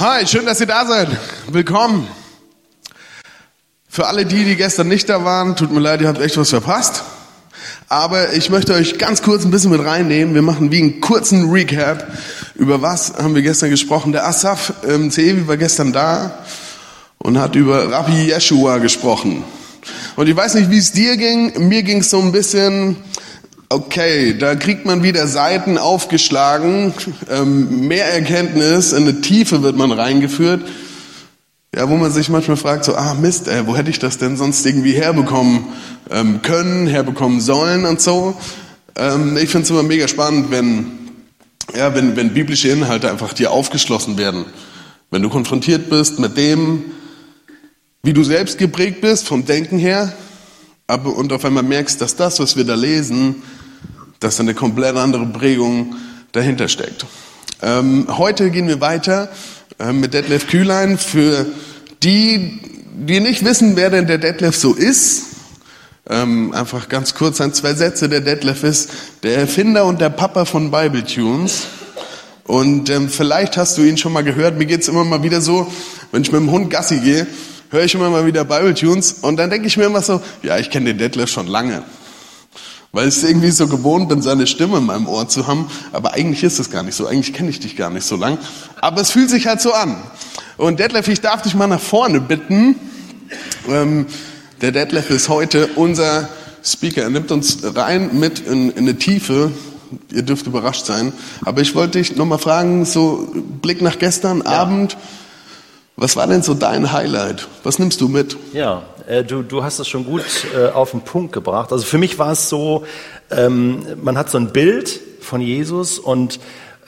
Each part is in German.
Hi, schön, dass ihr da seid. Willkommen. Für alle die, die gestern nicht da waren, tut mir leid, ihr habt echt was verpasst. Aber ich möchte euch ganz kurz ein bisschen mit reinnehmen. Wir machen wie einen kurzen Recap. Über was haben wir gestern gesprochen? Der Asaf ähm, Zevi war gestern da und hat über Rabbi Yeshua gesprochen. Und ich weiß nicht, wie es dir ging. Mir ging es so ein bisschen, okay, da kriegt man wieder Seiten aufgeschlagen, ähm, mehr Erkenntnis, in eine Tiefe wird man reingeführt. Ja, wo man sich manchmal fragt, so, ah Mist, ey, wo hätte ich das denn sonst irgendwie herbekommen ähm, können, herbekommen sollen und so. Ähm, ich finde es immer mega spannend, wenn, ja, wenn, wenn biblische Inhalte einfach dir aufgeschlossen werden. Wenn du konfrontiert bist mit dem, wie du selbst geprägt bist, vom Denken her, aber, und auf einmal merkst, dass das, was wir da lesen, dass eine komplett andere Prägung dahinter steckt. Ähm, heute gehen wir weiter äh, mit Detlef Kühlein. Für die, die nicht wissen, wer denn der Detlef so ist, ähm, einfach ganz kurz ein, zwei Sätze. Der Detlef ist der Erfinder und der Papa von Bible Tunes. Und ähm, vielleicht hast du ihn schon mal gehört. Mir geht's immer mal wieder so, wenn ich mit dem Hund Gassi gehe, höre ich immer mal wieder Bible Tunes und dann denke ich mir immer so, ja, ich kenne den Detlef schon lange. Weil ich irgendwie so gewohnt bin, seine Stimme in meinem Ohr zu haben. Aber eigentlich ist es gar nicht so. Eigentlich kenne ich dich gar nicht so lang. Aber es fühlt sich halt so an. Und Detlef, ich darf dich mal nach vorne bitten. Ähm, der Detlef ist heute unser Speaker. Er nimmt uns rein mit in, in eine Tiefe. Ihr dürft überrascht sein. Aber ich wollte dich nochmal fragen, so Blick nach gestern ja. Abend. Was war denn so dein Highlight? Was nimmst du mit? Ja, äh, du, du hast es schon gut äh, auf den Punkt gebracht. Also für mich war es so, ähm, man hat so ein Bild von Jesus und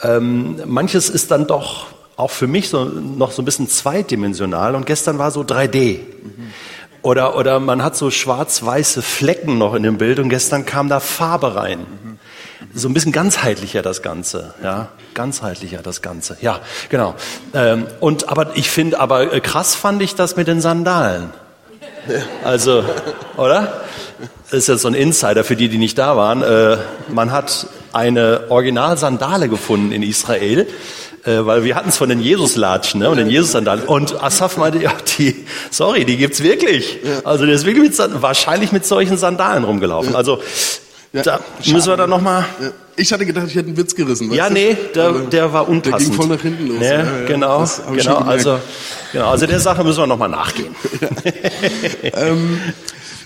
ähm, manches ist dann doch auch für mich so, noch so ein bisschen zweidimensional und gestern war so 3D. Mhm. Oder, oder man hat so schwarz-weiße Flecken noch in dem Bild und gestern kam da Farbe rein. Mhm so ein bisschen ganzheitlicher das Ganze, ja, ganzheitlicher das Ganze, ja, genau. Ähm, und aber ich finde, aber äh, krass fand ich das mit den Sandalen. Also, oder? Das ist jetzt so ein Insider für die, die nicht da waren. Äh, man hat eine Original-Sandale gefunden in Israel, äh, weil wir hatten es von den Jesus-Latschen ne, und den Jesus-Sandalen. Und Asaf meinte, ja, die, sorry, die gibt's wirklich. Also der ist wirklich mit, wahrscheinlich mit solchen Sandalen rumgelaufen. Also ja, da schade. müssen wir dann nochmal. Ja. Ich hatte gedacht, ich hätte einen Witz gerissen. Ja, nee, der, der war unpassend. Der ging voll nach hinten los. Nee, ja, genau, genau. Also, genau. Also der Sache müssen wir nochmal nachgehen. ähm,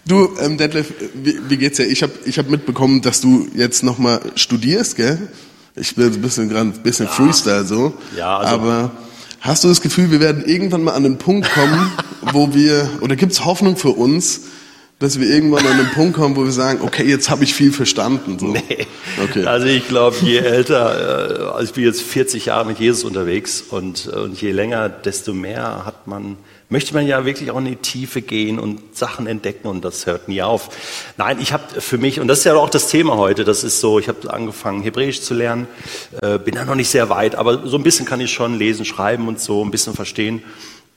du, ähm, Detlef, wie, wie geht's dir? Ich habe ich hab mitbekommen, dass du jetzt nochmal studierst, gell? Ich bin ein bisschen gerade ein bisschen Freestyle so. Ja, also, aber hast du das Gefühl, wir werden irgendwann mal an den Punkt kommen, wo wir, oder gibt's Hoffnung für uns, dass wir irgendwann an einen Punkt kommen, wo wir sagen, okay, jetzt habe ich viel verstanden. So. Nee. Okay. Also ich glaube, je älter, äh, also ich bin jetzt 40 Jahre mit Jesus unterwegs und, und je länger, desto mehr hat man, möchte man ja wirklich auch in die Tiefe gehen und Sachen entdecken und das hört nie auf. Nein, ich habe für mich, und das ist ja auch das Thema heute, das ist so, ich habe angefangen Hebräisch zu lernen, äh, bin da noch nicht sehr weit, aber so ein bisschen kann ich schon lesen, schreiben und so, ein bisschen verstehen.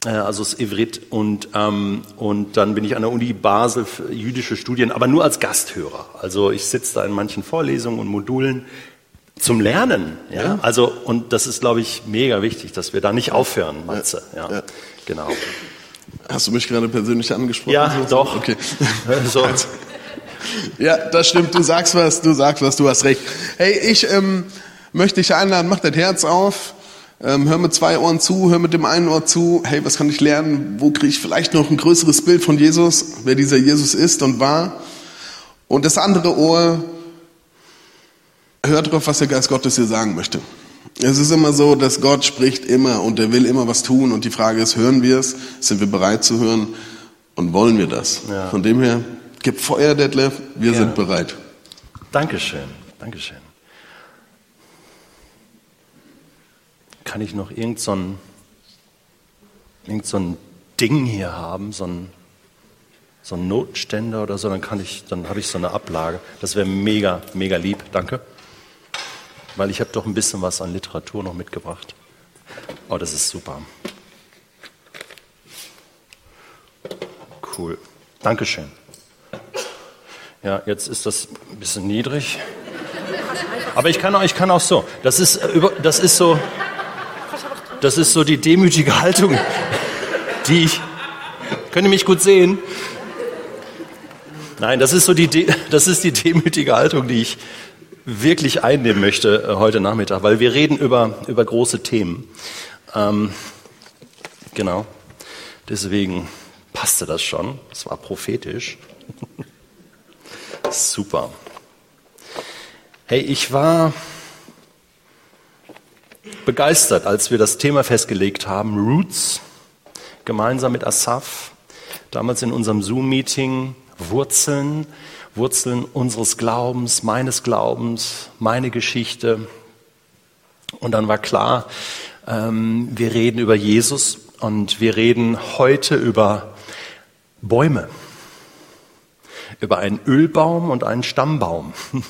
Äh, also das Ivrit und, ähm, und dann bin ich an der Uni Basel für jüdische Studien, aber nur als Gasthörer. Also ich sitze da in manchen Vorlesungen und Modulen zum Lernen. Ja? ja. Also und das ist, glaube ich, mega wichtig, dass wir da nicht aufhören, Matze. Ja, ja. genau. Hast du mich gerade persönlich angesprochen? Ja, so? doch. Okay. So. Also, ja, das stimmt. Du sagst was, du sagst was, du hast recht. Hey, ich ähm, möchte dich einladen, mach dein Herz auf. Ähm, hör mit zwei Ohren zu, hör mit dem einen Ohr zu. Hey, was kann ich lernen? Wo kriege ich vielleicht noch ein größeres Bild von Jesus, wer dieser Jesus ist und war? Und das andere Ohr hört drauf, was der Geist Gottes dir sagen möchte. Es ist immer so, dass Gott spricht immer und er will immer was tun. Und die Frage ist, hören wir es? Sind wir bereit zu hören? Und wollen wir das? Ja. Von dem her, gib Feuer, Detlef. Wir ja. sind bereit. Dankeschön. Dankeschön. Kann ich noch irgend so ein, irgend so ein Ding hier haben, so ein, so ein Notständer oder so, dann kann ich, dann habe ich so eine Ablage. Das wäre mega, mega lieb, danke. Weil ich habe doch ein bisschen was an Literatur noch mitgebracht. Oh, das ist super. Cool. Dankeschön. Ja, jetzt ist das ein bisschen niedrig. Aber ich kann auch, ich kann auch so. Das ist, äh, das ist so, Das ist so die demütige Haltung, die ich, könnt ihr mich gut sehen? Nein, das ist so die, das ist die demütige Haltung, die ich wirklich einnehmen möchte äh, heute Nachmittag, weil wir reden über, über große Themen. Ähm, genau. Deswegen passte das schon. Das war prophetisch. Super. Hey, ich war begeistert, als wir das Thema festgelegt haben, Roots, gemeinsam mit Asaf, damals in unserem Zoom-Meeting, Wurzeln, Wurzeln unseres Glaubens, meines Glaubens, meine Geschichte. Und dann war klar, ähm, wir reden über Jesus und wir reden heute über Bäume, über einen Ölbaum und einen Stammbaum.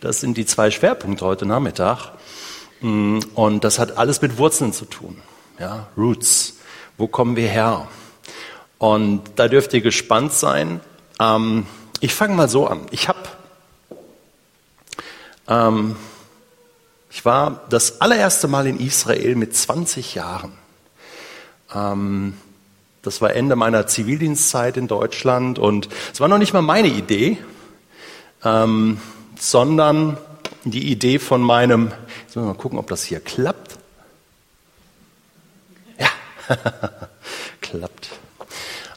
Das sind die zwei Schwerpunkte heute Nachmittag. Und das hat alles mit Wurzeln zu tun. Ja, Roots. Wo kommen wir her? Und da dürft ihr gespannt sein. Ähm, ich fange mal so an. Ich habe, ähm, ich war das allererste Mal in Israel mit 20 Jahren. Ähm, das war Ende meiner Zivildienstzeit in Deutschland und es war noch nicht mal meine Idee, ähm, sondern die Idee von meinem, müssen wir mal gucken, ob das hier klappt. Ja, klappt.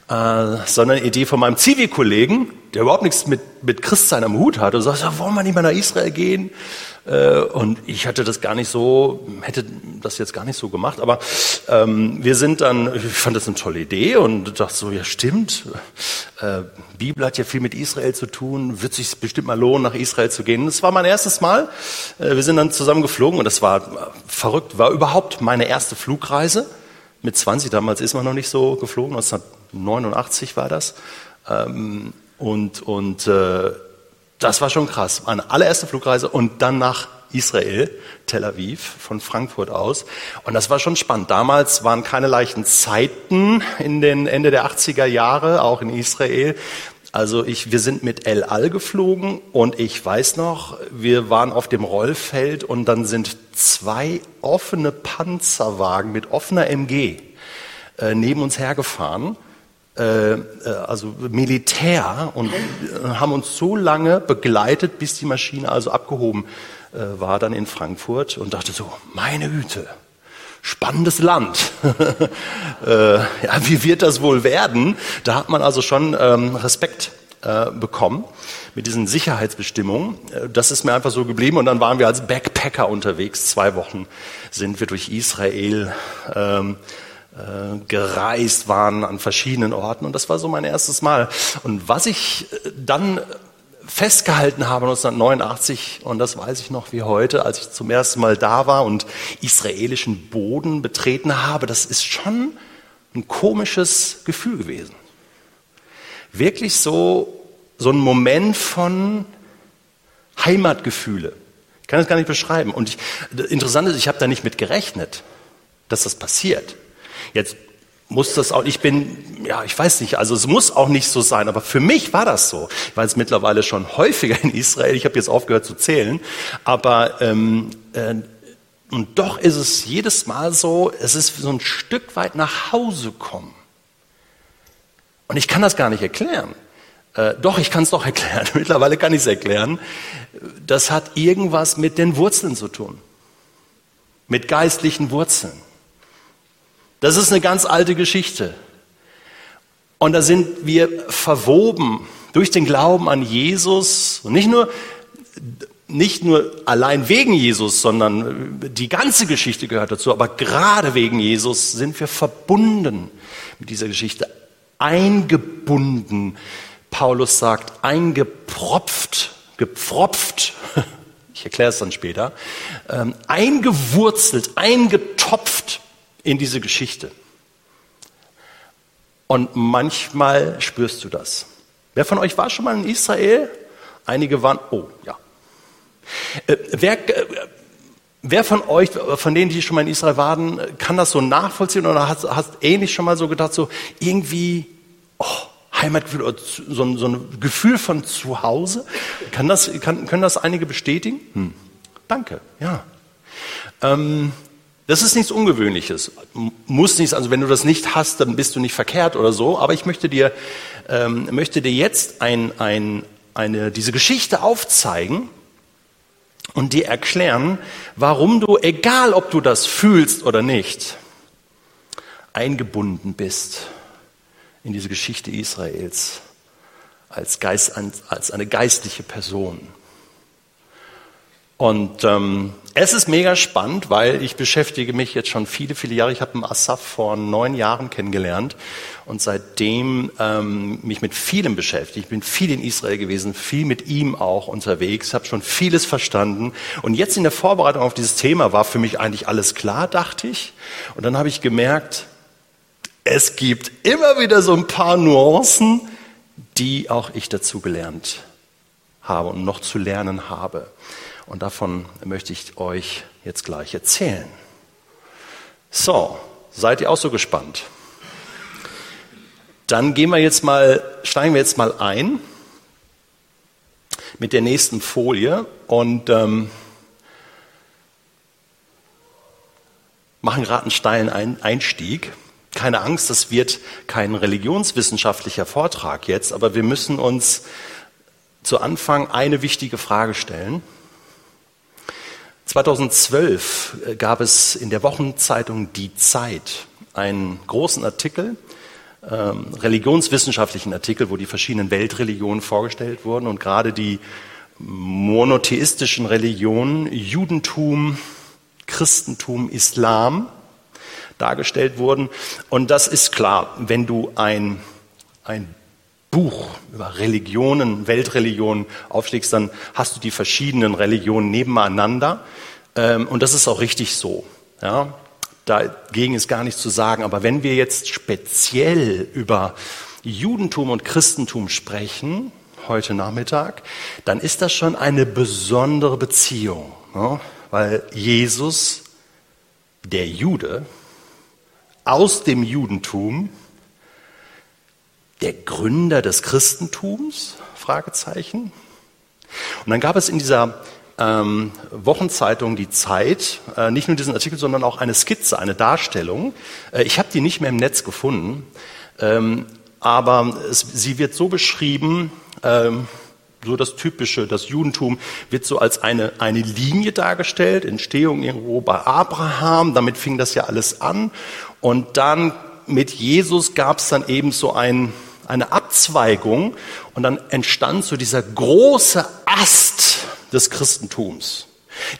Äh, sondern eine Idee von meinem Zivi-Kollegen, der überhaupt nichts mit, mit Christsein am Hut hat und sagt, ja, wollen wir nicht mal nach Israel gehen? Äh, und ich hatte das gar nicht so, hätte das jetzt gar nicht so gemacht, aber ähm, wir sind dann, ich fand das eine tolle Idee und dachte so, ja stimmt, äh, Bibel hat ja viel mit Israel zu tun, wird sich bestimmt mal lohnen, nach Israel zu gehen. Das war mein erstes Mal. Äh, wir sind dann zusammen geflogen und das war verrückt, war überhaupt meine erste Flugreise. Mit 20, damals ist man noch nicht so geflogen, 1989 war das. Ähm, und und äh, das war schon krass. Meine allererste Flugreise und dann nach Israel, Tel Aviv, von Frankfurt aus. Und das war schon spannend. Damals waren keine leichten Zeiten in den Ende der 80er Jahre, auch in Israel. Also ich, wir sind mit El Al geflogen und ich weiß noch, wir waren auf dem Rollfeld und dann sind zwei offene Panzerwagen mit offener MG äh, neben uns hergefahren also Militär und äh, haben uns so lange begleitet, bis die Maschine also abgehoben war dann in Frankfurt und dachte so, meine Güte, spannendes Land. ja, wie wird das wohl werden? Da hat man also schon ähm, Respekt bekommen mit diesen Sicherheitsbestimmungen. Das ist mir einfach so geblieben und dann waren wir als Backpacker unterwegs. Zwei Wochen sind wir durch Israel. Ähm, äh, gereist waren an verschiedenen Orten und das war so mein erstes Mal. Und was ich äh, dann festgehalten habe 1989 und das weiß ich noch wie heute, als ich zum ersten Mal da war und israelischen Boden betreten habe, das ist schon ein komisches Gefühl gewesen. Wirklich so so ein Moment von Heimatgefühle. Ich kann das gar nicht beschreiben. Und ich, interessant ist, ich habe da nicht mit gerechnet, dass das passiert. Jetzt muss das auch, ich bin, ja, ich weiß nicht, also es muss auch nicht so sein, aber für mich war das so. Ich war jetzt mittlerweile schon häufiger in Israel, ich habe jetzt aufgehört zu zählen, aber ähm, äh, und doch ist es jedes Mal so, es ist so ein Stück weit nach Hause kommen. Und ich kann das gar nicht erklären. Äh, doch, ich kann es doch erklären. Mittlerweile kann ich es erklären. Das hat irgendwas mit den Wurzeln zu tun. Mit geistlichen Wurzeln. Das ist eine ganz alte Geschichte. Und da sind wir verwoben durch den Glauben an Jesus und nicht nur nicht nur allein wegen Jesus, sondern die ganze Geschichte gehört dazu, aber gerade wegen Jesus sind wir verbunden mit dieser Geschichte, eingebunden. Paulus sagt, eingepropft, gepfropft, ich erkläre es dann später, ähm, eingewurzelt, eingetopft in diese Geschichte. Und manchmal spürst du das. Wer von euch war schon mal in Israel? Einige waren, oh ja. Äh, wer, äh, wer von euch, von denen, die schon mal in Israel waren, kann das so nachvollziehen oder hast, hast ähnlich schon mal so gedacht, so irgendwie, oh, Heimatgefühl oder so, so ein Gefühl von Zuhause? Kann das, kann, können das einige bestätigen? Hm. Danke, ja. Ähm, Das ist nichts Ungewöhnliches. Muss nichts, also wenn du das nicht hast, dann bist du nicht verkehrt oder so. Aber ich möchte dir, ähm, möchte dir jetzt ein, ein, eine, diese Geschichte aufzeigen und dir erklären, warum du, egal ob du das fühlst oder nicht, eingebunden bist in diese Geschichte Israels als, Geist, als eine geistliche Person. Und ähm, es ist mega spannend, weil ich beschäftige mich jetzt schon viele, viele Jahre. Ich habe Asaf vor neun Jahren kennengelernt und seitdem ähm, mich mit vielem beschäftigt. Ich bin viel in Israel gewesen, viel mit ihm auch unterwegs, habe schon vieles verstanden. Und jetzt in der Vorbereitung auf dieses Thema war für mich eigentlich alles klar, dachte ich. Und dann habe ich gemerkt, es gibt immer wieder so ein paar Nuancen, die auch ich dazu gelernt habe und noch zu lernen habe. Und davon möchte ich euch jetzt gleich erzählen. So, seid ihr auch so gespannt? Dann gehen wir jetzt mal, steigen wir jetzt mal ein mit der nächsten Folie und ähm, machen gerade einen steilen Einstieg. Keine Angst, das wird kein religionswissenschaftlicher Vortrag jetzt, aber wir müssen uns zu Anfang eine wichtige Frage stellen. 2012 äh, gab es in der Wochenzeitung Die Zeit einen großen Artikel, ähm, religionswissenschaftlichen Artikel, wo die verschiedenen Weltreligionen vorgestellt wurden und gerade die monotheistischen Religionen, Judentum, Christentum, Islam, dargestellt wurden. Und das ist klar, wenn du ein, ein Buch über Religionen, Weltreligionen aufschlägst, dann hast du die verschiedenen Religionen nebeneinander. Ähm, und das ist auch richtig so. Ja? Dagegen ist gar nichts zu sagen. Aber wenn wir jetzt speziell über Judentum und Christentum sprechen, heute Nachmittag, dann ist das schon eine besondere Beziehung. Ne? Weil Jesus, der Jude, aus dem Judentum der Gründer des Christentums? Fragezeichen. Und dann gab es in dieser ähm, Wochenzeitung Die Zeit äh, nicht nur diesen Artikel, sondern auch eine Skizze, eine Darstellung. Äh, ich habe die nicht mehr im Netz gefunden, ähm, aber es, sie wird so beschrieben, ähm, so das Typische, das Judentum wird so als eine, eine Linie dargestellt, Entstehung irgendwo bei Abraham, damit fing das ja alles an. Und dann mit Jesus gab es dann eben so ein, eine Abzweigung und dann entstand so dieser große Ast des Christentums,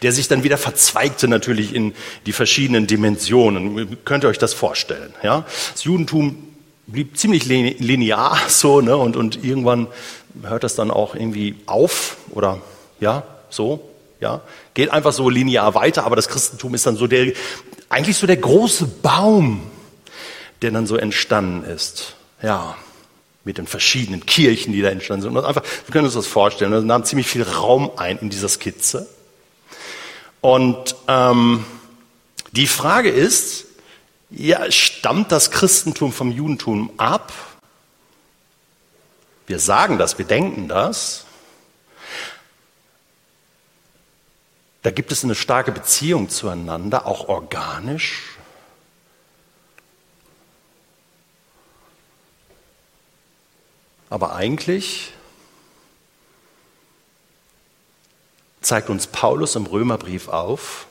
der sich dann wieder verzweigte natürlich in die verschiedenen Dimensionen. Könnt ihr euch das vorstellen? Ja? Das Judentum blieb ziemlich linear so ne? und, und irgendwann hört das dann auch irgendwie auf oder ja, so, ja, geht einfach so linear weiter, aber das Christentum ist dann so der, eigentlich so der große Baum, der dann so entstanden ist. Ja, mit den verschiedenen Kirchen, die da entstanden sind. Und einfach, wir können uns das vorstellen, da nahm ziemlich viel Raum ein in dieser Skizze. Und ähm, die Frage ist, ja, stammt das Christentum vom Judentum ab? Wir sagen das, wir denken das. Da gibt es eine starke Beziehung zueinander, auch organisch. Aber eigentlich zeigt uns Paulus im Römerbrief auf,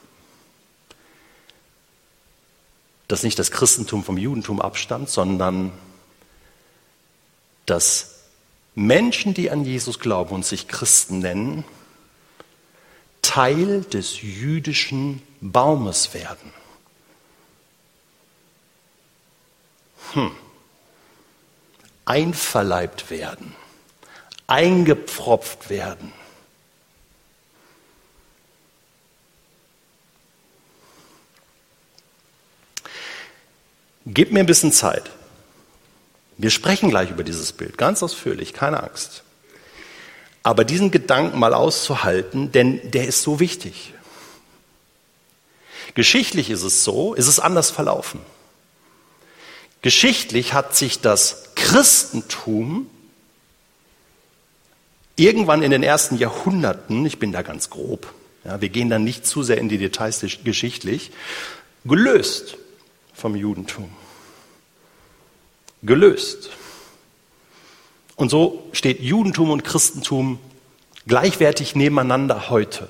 dass nicht das Christentum vom Judentum abstammt, sondern dass Menschen, die an Jesus glauben und sich Christen nennen, Teil des jüdischen Baumes werden. Hm. Einverleibt werden, eingepfropft werden. Gib mir ein bisschen Zeit. Wir sprechen gleich über dieses Bild, ganz ausführlich, keine Angst. Aber diesen Gedanken mal auszuhalten, denn der ist so wichtig. Geschichtlich ist es so, ist es anders verlaufen. Geschichtlich hat sich das Christentum irgendwann in den ersten Jahrhunderten, ich bin da ganz grob, ja, wir gehen da nicht zu sehr in die Details geschichtlich, gelöst vom Judentum. Gelöst. Und so steht Judentum und Christentum gleichwertig nebeneinander heute.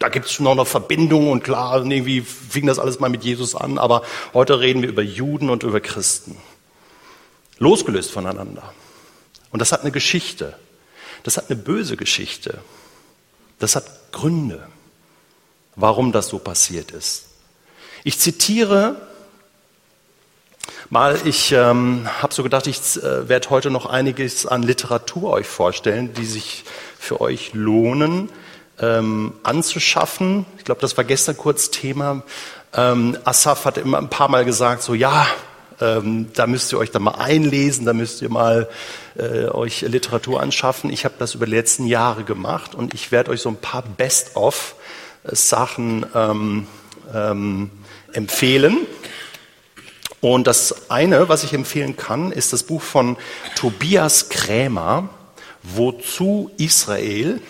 Da gibt es noch eine Verbindung und klar, irgendwie fing das alles mal mit Jesus an, aber heute reden wir über Juden und über Christen. Losgelöst voneinander. Und das hat eine Geschichte. Das hat eine böse Geschichte. Das hat Gründe, warum das so passiert ist. Ich zitiere mal, ich ähm, habe so gedacht, ich äh, werde heute noch einiges an Literatur euch vorstellen, die sich für euch lohnen ähm, anzuschaffen. Ich glaube, das war gestern kurz Thema. Ähm, Asaf hat immer ein paar Mal gesagt, so ja, ähm, da müsst ihr euch dann mal einlesen, da müsst ihr mal äh, euch Literatur anschaffen. Ich habe das über die letzten Jahre gemacht und ich werde euch so ein paar Best-of-Sachen ähm, ähm, empfehlen. Und das eine, was ich empfehlen kann, ist das Buch von Tobias Krämer, Wozu Israel?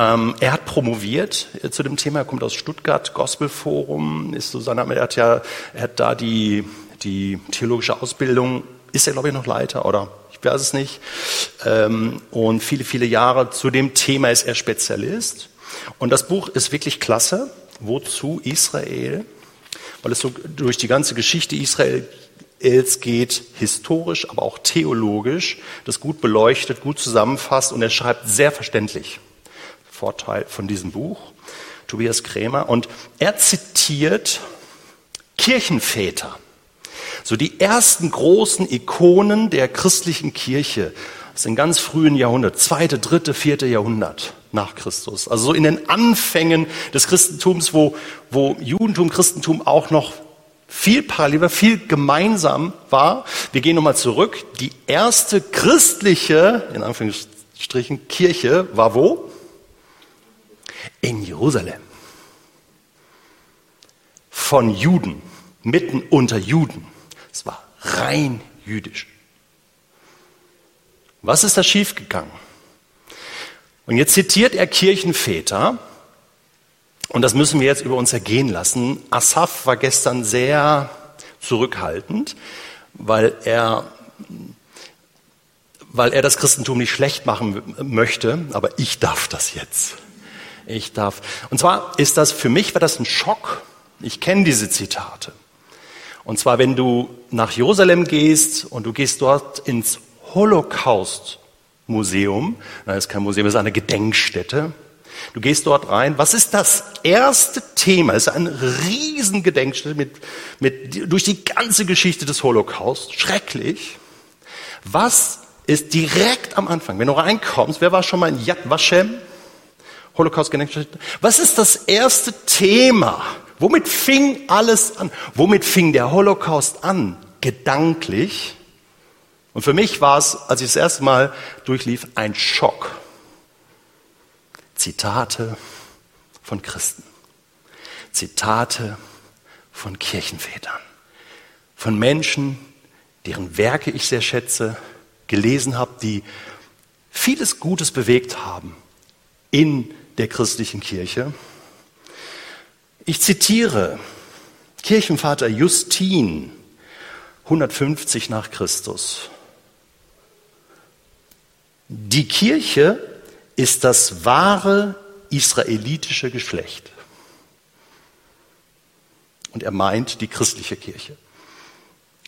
Ähm, er hat promoviert äh, zu dem Thema, er kommt aus Stuttgart, Gospelforum, ist so seine, er hat ja, er hat da die, die theologische Ausbildung, ist er glaube ich noch Leiter oder ich weiß es nicht. Ähm, und viele, viele Jahre zu dem Thema ist er Spezialist. Und das Buch ist wirklich klasse. Wozu Israel? Weil es so durch die ganze Geschichte Israels geht, historisch, aber auch theologisch, das gut beleuchtet, gut zusammenfasst und er schreibt sehr verständlich. Vorteil von diesem Buch, Tobias Krämer. Und er zitiert Kirchenväter, so die ersten großen Ikonen der christlichen Kirche aus dem ganz frühen Jahrhundert, zweite, dritte, vierte Jahrhundert nach Christus. Also so in den Anfängen des Christentums, wo, wo Judentum, Christentum auch noch viel parallel, viel gemeinsam war. Wir gehen nochmal zurück. Die erste christliche, in Anführungsstrichen, Kirche war wo? In Jerusalem von Juden, mitten unter Juden. Es war rein jüdisch. Was ist da schiefgegangen? Und jetzt zitiert er Kirchenväter, und das müssen wir jetzt über uns ergehen lassen. Asaf war gestern sehr zurückhaltend, weil er, weil er das Christentum nicht schlecht machen möchte, aber ich darf das jetzt. Ich darf. Und zwar ist das, für mich war das ein Schock. Ich kenne diese Zitate. Und zwar, wenn du nach Jerusalem gehst und du gehst dort ins Holocaust-Museum, das ist kein Museum, das ist eine Gedenkstätte. Du gehst dort rein. Was ist das erste Thema? Es ist eine riesen Gedenkstätte mit, mit, durch die ganze Geschichte des Holocaust. Schrecklich. Was ist direkt am Anfang, wenn du reinkommst, wer war schon mal in Yad Vashem? Holocaust-Gedenkstätte. Was ist das erste Thema? Womit fing alles an? Womit fing der Holocaust an? Gedanklich. Und für mich war es, als ich das erste Mal durchlief, ein Schock. Zitate von Christen. Zitate von Kirchenvätern. Von Menschen, deren Werke ich sehr schätze, gelesen habe, die vieles Gutes bewegt haben in der christlichen Kirche. Ich zitiere Kirchenvater Justin, 150 nach Christus. Die Kirche ist das wahre israelitische Geschlecht. Und er meint die christliche Kirche,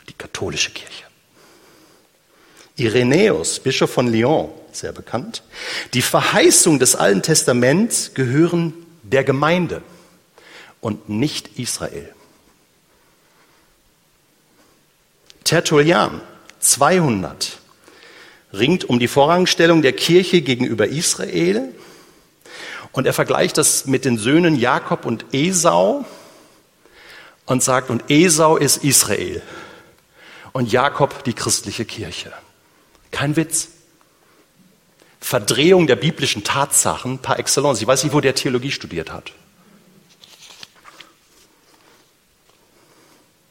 die katholische Kirche. Irenäus, Bischof von Lyon, sehr bekannt. Die Verheißung des Alten Testaments gehören der Gemeinde und nicht Israel. Tertullian, 200, ringt um die Vorrangstellung der Kirche gegenüber Israel und er vergleicht das mit den Söhnen Jakob und Esau und sagt, und Esau ist Israel und Jakob die christliche Kirche. Kein Witz. Verdrehung der biblischen Tatsachen par excellence. Ich weiß nicht, wo der Theologie studiert hat.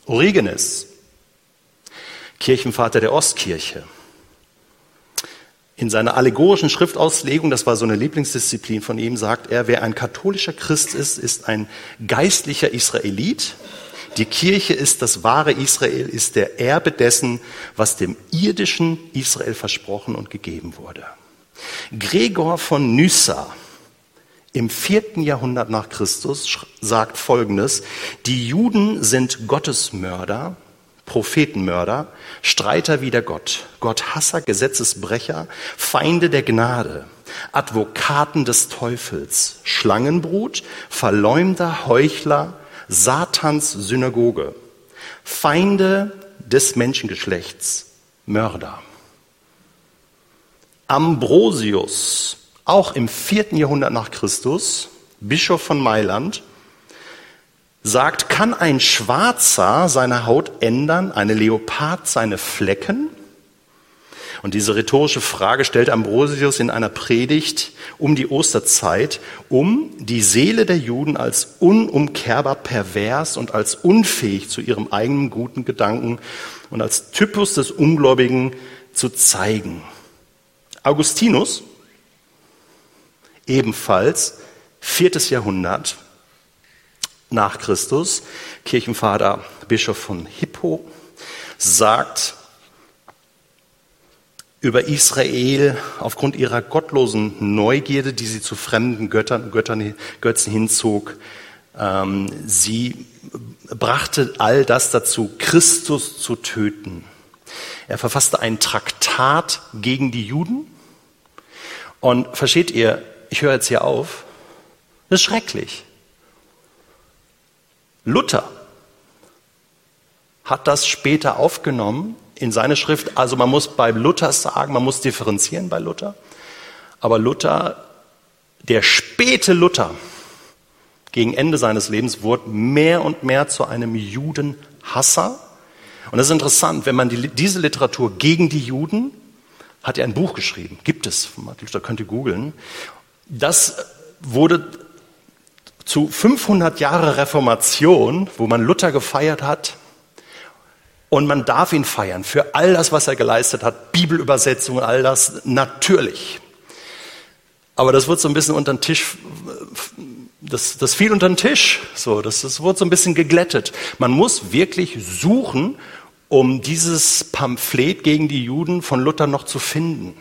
Origenes, Kirchenvater der Ostkirche. In seiner allegorischen Schriftauslegung, das war so eine Lieblingsdisziplin von ihm, sagt er, wer ein katholischer Christ ist, ist ein geistlicher Israelit. Die Kirche ist das wahre Israel, ist der Erbe dessen, was dem irdischen Israel versprochen und gegeben wurde. Gregor von Nyssa im vierten Jahrhundert nach Christus sagt Folgendes, die Juden sind Gottesmörder, Prophetenmörder, Streiter wider Gott, Gotthasser, Gesetzesbrecher, Feinde der Gnade, Advokaten des Teufels, Schlangenbrut, Verleumder, Heuchler, Satans Synagoge, Feinde des Menschengeschlechts, Mörder. Ambrosius, auch im vierten Jahrhundert nach Christus, Bischof von Mailand, sagt, kann ein Schwarzer seine Haut ändern, eine Leopard seine Flecken? Und diese rhetorische Frage stellt Ambrosius in einer Predigt um die Osterzeit, um die Seele der Juden als unumkehrbar pervers und als unfähig zu ihrem eigenen guten Gedanken und als Typus des Ungläubigen zu zeigen. Augustinus, ebenfalls viertes Jahrhundert nach Christus, Kirchenvater Bischof von Hippo, sagt über Israel aufgrund ihrer gottlosen Neugierde, die sie zu fremden Göttern, Göttern Götzen hinzog, ähm, sie brachte all das dazu, Christus zu töten. Er verfasste ein Traktat gegen die Juden. Und versteht ihr, ich höre jetzt hier auf, das ist schrecklich. Luther hat das später aufgenommen in seine Schrift. Also man muss bei Luther sagen, man muss differenzieren bei Luther. Aber Luther, der späte Luther, gegen Ende seines Lebens wurde mehr und mehr zu einem Judenhasser. Und das ist interessant, wenn man die, diese Literatur gegen die Juden, hat er ein Buch geschrieben, gibt es, Martin Luther könnt ihr googeln. Das wurde zu 500 Jahre Reformation, wo man Luther gefeiert hat, und man darf ihn feiern für all das, was er geleistet hat, Bibelübersetzung, all das, natürlich. Aber das wird so ein bisschen unter den Tisch, das, das fiel unter den Tisch, so, das, das wurde so ein bisschen geglättet. Man muss wirklich suchen, um dieses Pamphlet gegen die Juden von Luther noch zu finden.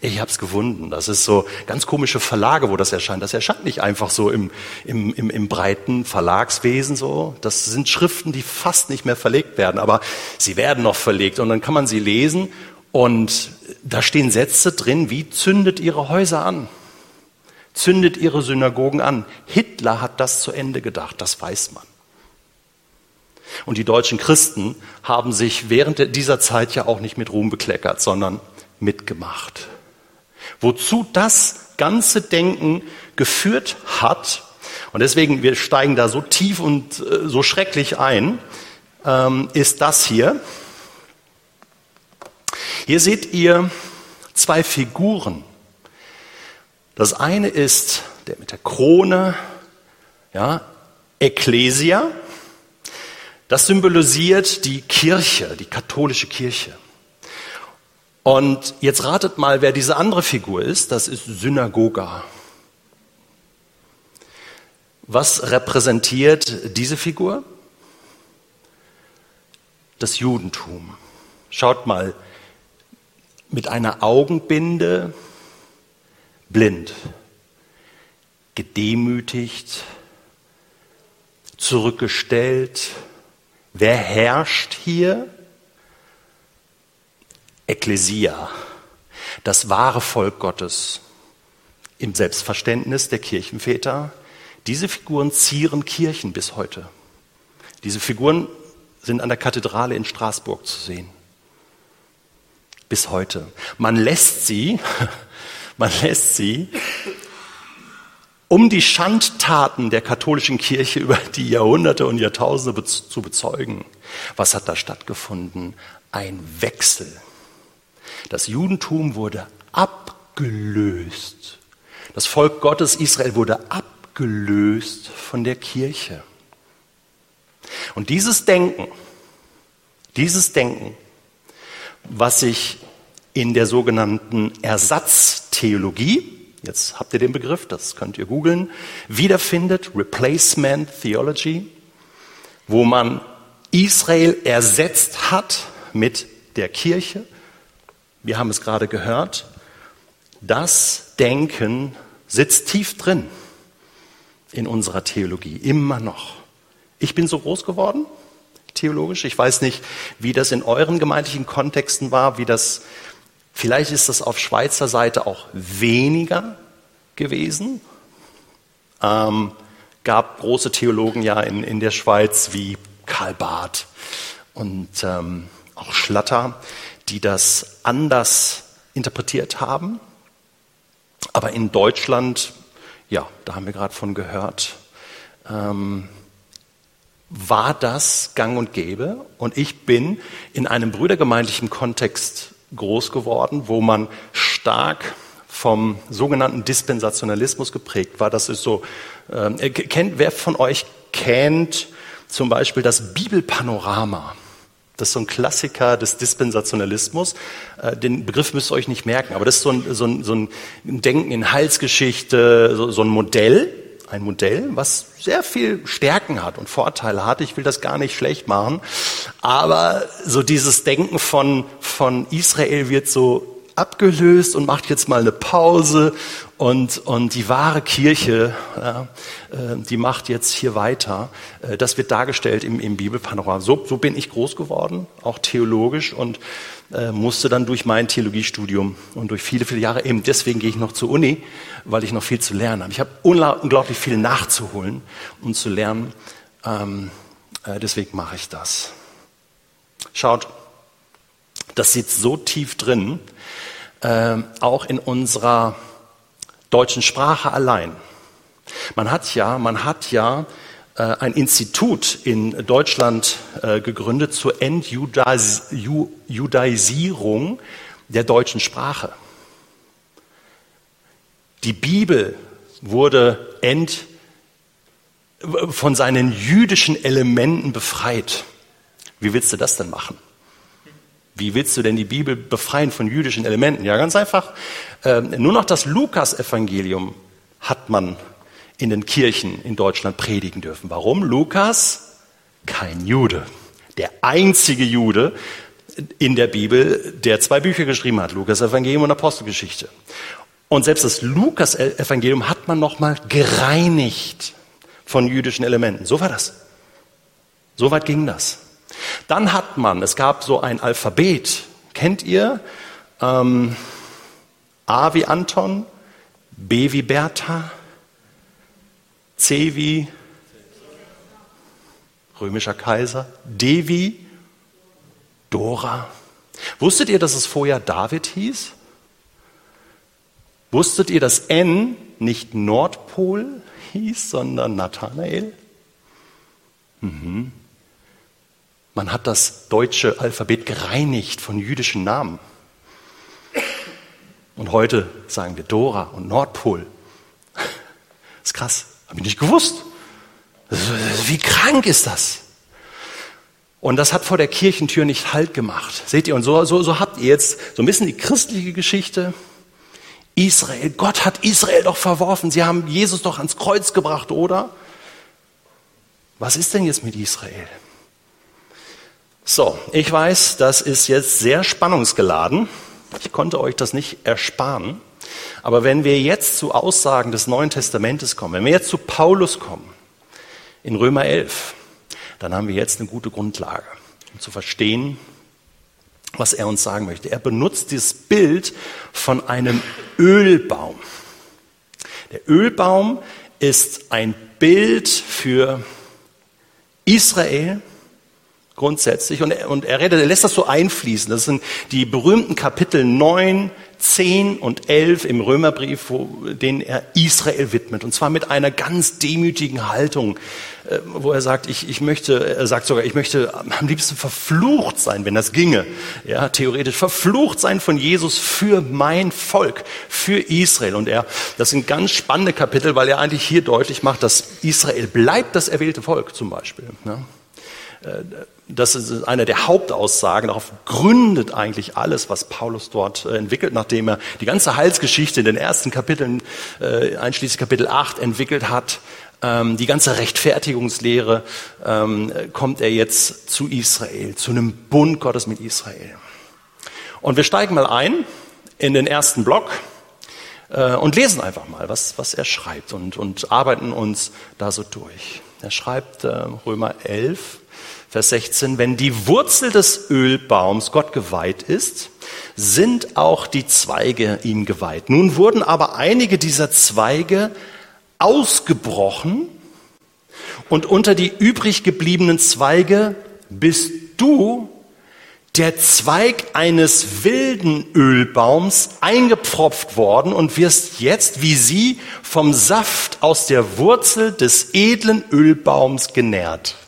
Ich habe es gefunden. Das ist so ganz komische Verlage, wo das erscheint. Das erscheint nicht einfach so im, im, im, im breiten Verlagswesen so. Das sind Schriften, die fast nicht mehr verlegt werden, aber sie werden noch verlegt und dann kann man sie lesen und da stehen Sätze drin wie zündet ihre Häuser an, zündet ihre Synagogen an. Hitler hat das zu Ende gedacht, das weiß man. Und die deutschen Christen haben sich während dieser Zeit ja auch nicht mit Ruhm bekleckert, sondern mitgemacht wozu das ganze Denken geführt hat. Und deswegen, wir steigen da so tief und äh, so schrecklich ein, ähm, ist das hier. Hier seht ihr zwei Figuren. Das eine ist der mit der Krone, ja, Ecclesia. Das symbolisiert die Kirche, die katholische Kirche. Und jetzt ratet mal, wer diese andere Figur ist. Das ist Synagoga. Was repräsentiert diese Figur? Das Judentum. Schaut mal, mit einer Augenbinde, blind, gedemütigt, zurückgestellt. Wer herrscht hier? Ekklesia, das wahre Volk Gottes im Selbstverständnis der Kirchenväter. Diese Figuren zieren Kirchen bis heute. Diese Figuren sind an der Kathedrale in Straßburg zu sehen. Bis heute. Man lässt sie, man lässt sie, um die Schandtaten der katholischen Kirche über die Jahrhunderte und Jahrtausende zu bezeugen. Was hat da stattgefunden? Ein Wechsel das Judentum wurde abgelöst. Das Volk Gottes Israel wurde abgelöst von der Kirche. Und dieses Denken, dieses Denken, was sich in der sogenannten Ersatztheologie, jetzt habt ihr den Begriff, das könnt ihr googeln, wiederfindet, Replacement Theology, wo man Israel ersetzt hat mit der Kirche. Wir haben es gerade gehört. Das Denken sitzt tief drin in unserer Theologie, immer noch. Ich bin so groß geworden, theologisch. Ich weiß nicht, wie das in euren gemeindlichen Kontexten war, wie das, vielleicht ist das auf Schweizer Seite auch weniger gewesen. Ähm, gab große Theologen ja in, in der Schweiz wie Karl Barth und ähm, auch Schlatter, die das anders interpretiert haben. Aber in Deutschland, ja, da haben wir gerade von gehört, ähm, war das gang und gäbe. Und ich bin in einem brüdergemeindlichen Kontext groß geworden, wo man stark vom sogenannten Dispensationalismus geprägt war. Das ist so, äh, kennt, wer von euch kennt zum Beispiel das Bibelpanorama? Das ist so ein Klassiker des Dispensationalismus. Äh, den Begriff müsst ihr euch nicht merken, aber das ist so ein, so ein, so ein Denken in Heilsgeschichte, so, so ein Modell, ein Modell, was sehr viel Stärken hat und Vorteile hat. Ich will das gar nicht schlecht machen. Aber so dieses Denken von, von Israel wird so abgelöst und macht jetzt mal eine Pause und, und die wahre Kirche, ja, äh, die macht jetzt hier weiter. Äh, das wird dargestellt im, im Bibelpanorama. So, so bin ich groß geworden, auch theologisch und äh, musste dann durch mein Theologiestudium und durch viele, viele Jahre, eben deswegen gehe ich noch zur Uni, weil ich noch viel zu lernen habe. Ich habe unglaublich viel nachzuholen und zu lernen. Ähm, äh, deswegen mache ich das. Schaut, das sitzt so tief drin, äh, auch in unserer deutschen Sprache allein. Man hat ja, man hat ja äh, ein Institut in Deutschland äh, gegründet zur Entjudaisierung der deutschen Sprache. Die Bibel wurde ent, von seinen jüdischen Elementen befreit. Wie willst du das denn machen? Wie willst du denn die Bibel befreien von jüdischen Elementen? Ja, ganz einfach. Äh, nur noch das Lukas-Evangelium hat man in den Kirchen in Deutschland predigen dürfen. Warum? Lukas, kein Jude. Der einzige Jude in der Bibel, der zwei Bücher geschrieben hat, Lukas-Evangelium und Apostelgeschichte. Und selbst das Lukas-Evangelium hat man nochmal gereinigt von jüdischen Elementen. So war das. So weit ging das. Dann hat man, es gab so ein Alphabet, kennt ihr? Ähm, A wie Anton, B wie Bertha, C wie römischer Kaiser, D wie Dora. Wusstet ihr, dass es vorher David hieß? Wusstet ihr, dass N nicht Nordpol hieß, sondern Nathanael? Mhm. Man hat das deutsche Alphabet gereinigt von jüdischen Namen. Und heute sagen wir Dora und Nordpol. Das ist krass, habe ich nicht gewusst. Wie krank ist das? Und das hat vor der Kirchentür nicht Halt gemacht. Seht ihr, und so, so, so habt ihr jetzt so ein bisschen die christliche Geschichte. Israel, Gott hat Israel doch verworfen. Sie haben Jesus doch ans Kreuz gebracht, oder? Was ist denn jetzt mit Israel? So, ich weiß, das ist jetzt sehr spannungsgeladen. Ich konnte euch das nicht ersparen. Aber wenn wir jetzt zu Aussagen des Neuen Testamentes kommen, wenn wir jetzt zu Paulus kommen, in Römer 11, dann haben wir jetzt eine gute Grundlage, um zu verstehen, was er uns sagen möchte. Er benutzt dieses Bild von einem Ölbaum. Der Ölbaum ist ein Bild für Israel, grundsätzlich. Und er, und er, redet, er lässt das so einfließen. Das sind die berühmten Kapitel 9, 10 und 11 im Römerbrief, wo, den er Israel widmet. Und zwar mit einer ganz demütigen Haltung, äh, wo er sagt, ich, ich möchte, er sagt sogar, ich möchte am liebsten verflucht sein, wenn das ginge. Ja, theoretisch verflucht sein von Jesus für mein Volk, für Israel. Und er, das sind ganz spannende Kapitel, weil er eigentlich hier deutlich macht, dass Israel bleibt das erwählte Volk zum Beispiel. Ja. Das ist eine der Hauptaussagen. Darauf gründet eigentlich alles, was Paulus dort äh, entwickelt, nachdem er die ganze Heilsgeschichte in den ersten Kapiteln, äh, einschließlich Kapitel 8, entwickelt hat. Ähm, die ganze Rechtfertigungslehre ähm, kommt er jetzt zu Israel, zu einem Bund Gottes mit Israel. Und wir steigen mal ein in den ersten Block äh, und lesen einfach mal, was, was er schreibt und, und arbeiten uns da so durch. Er schreibt Römer 11, Vers 16, wenn die Wurzel des Ölbaums Gott geweiht ist, sind auch die Zweige ihm geweiht. Nun wurden aber einige dieser Zweige ausgebrochen und unter die übrig gebliebenen Zweige bist du der Zweig eines wilden Ölbaums eingepfropft worden und wirst jetzt wie sie vom Saft aus der Wurzel des edlen Ölbaums genährt.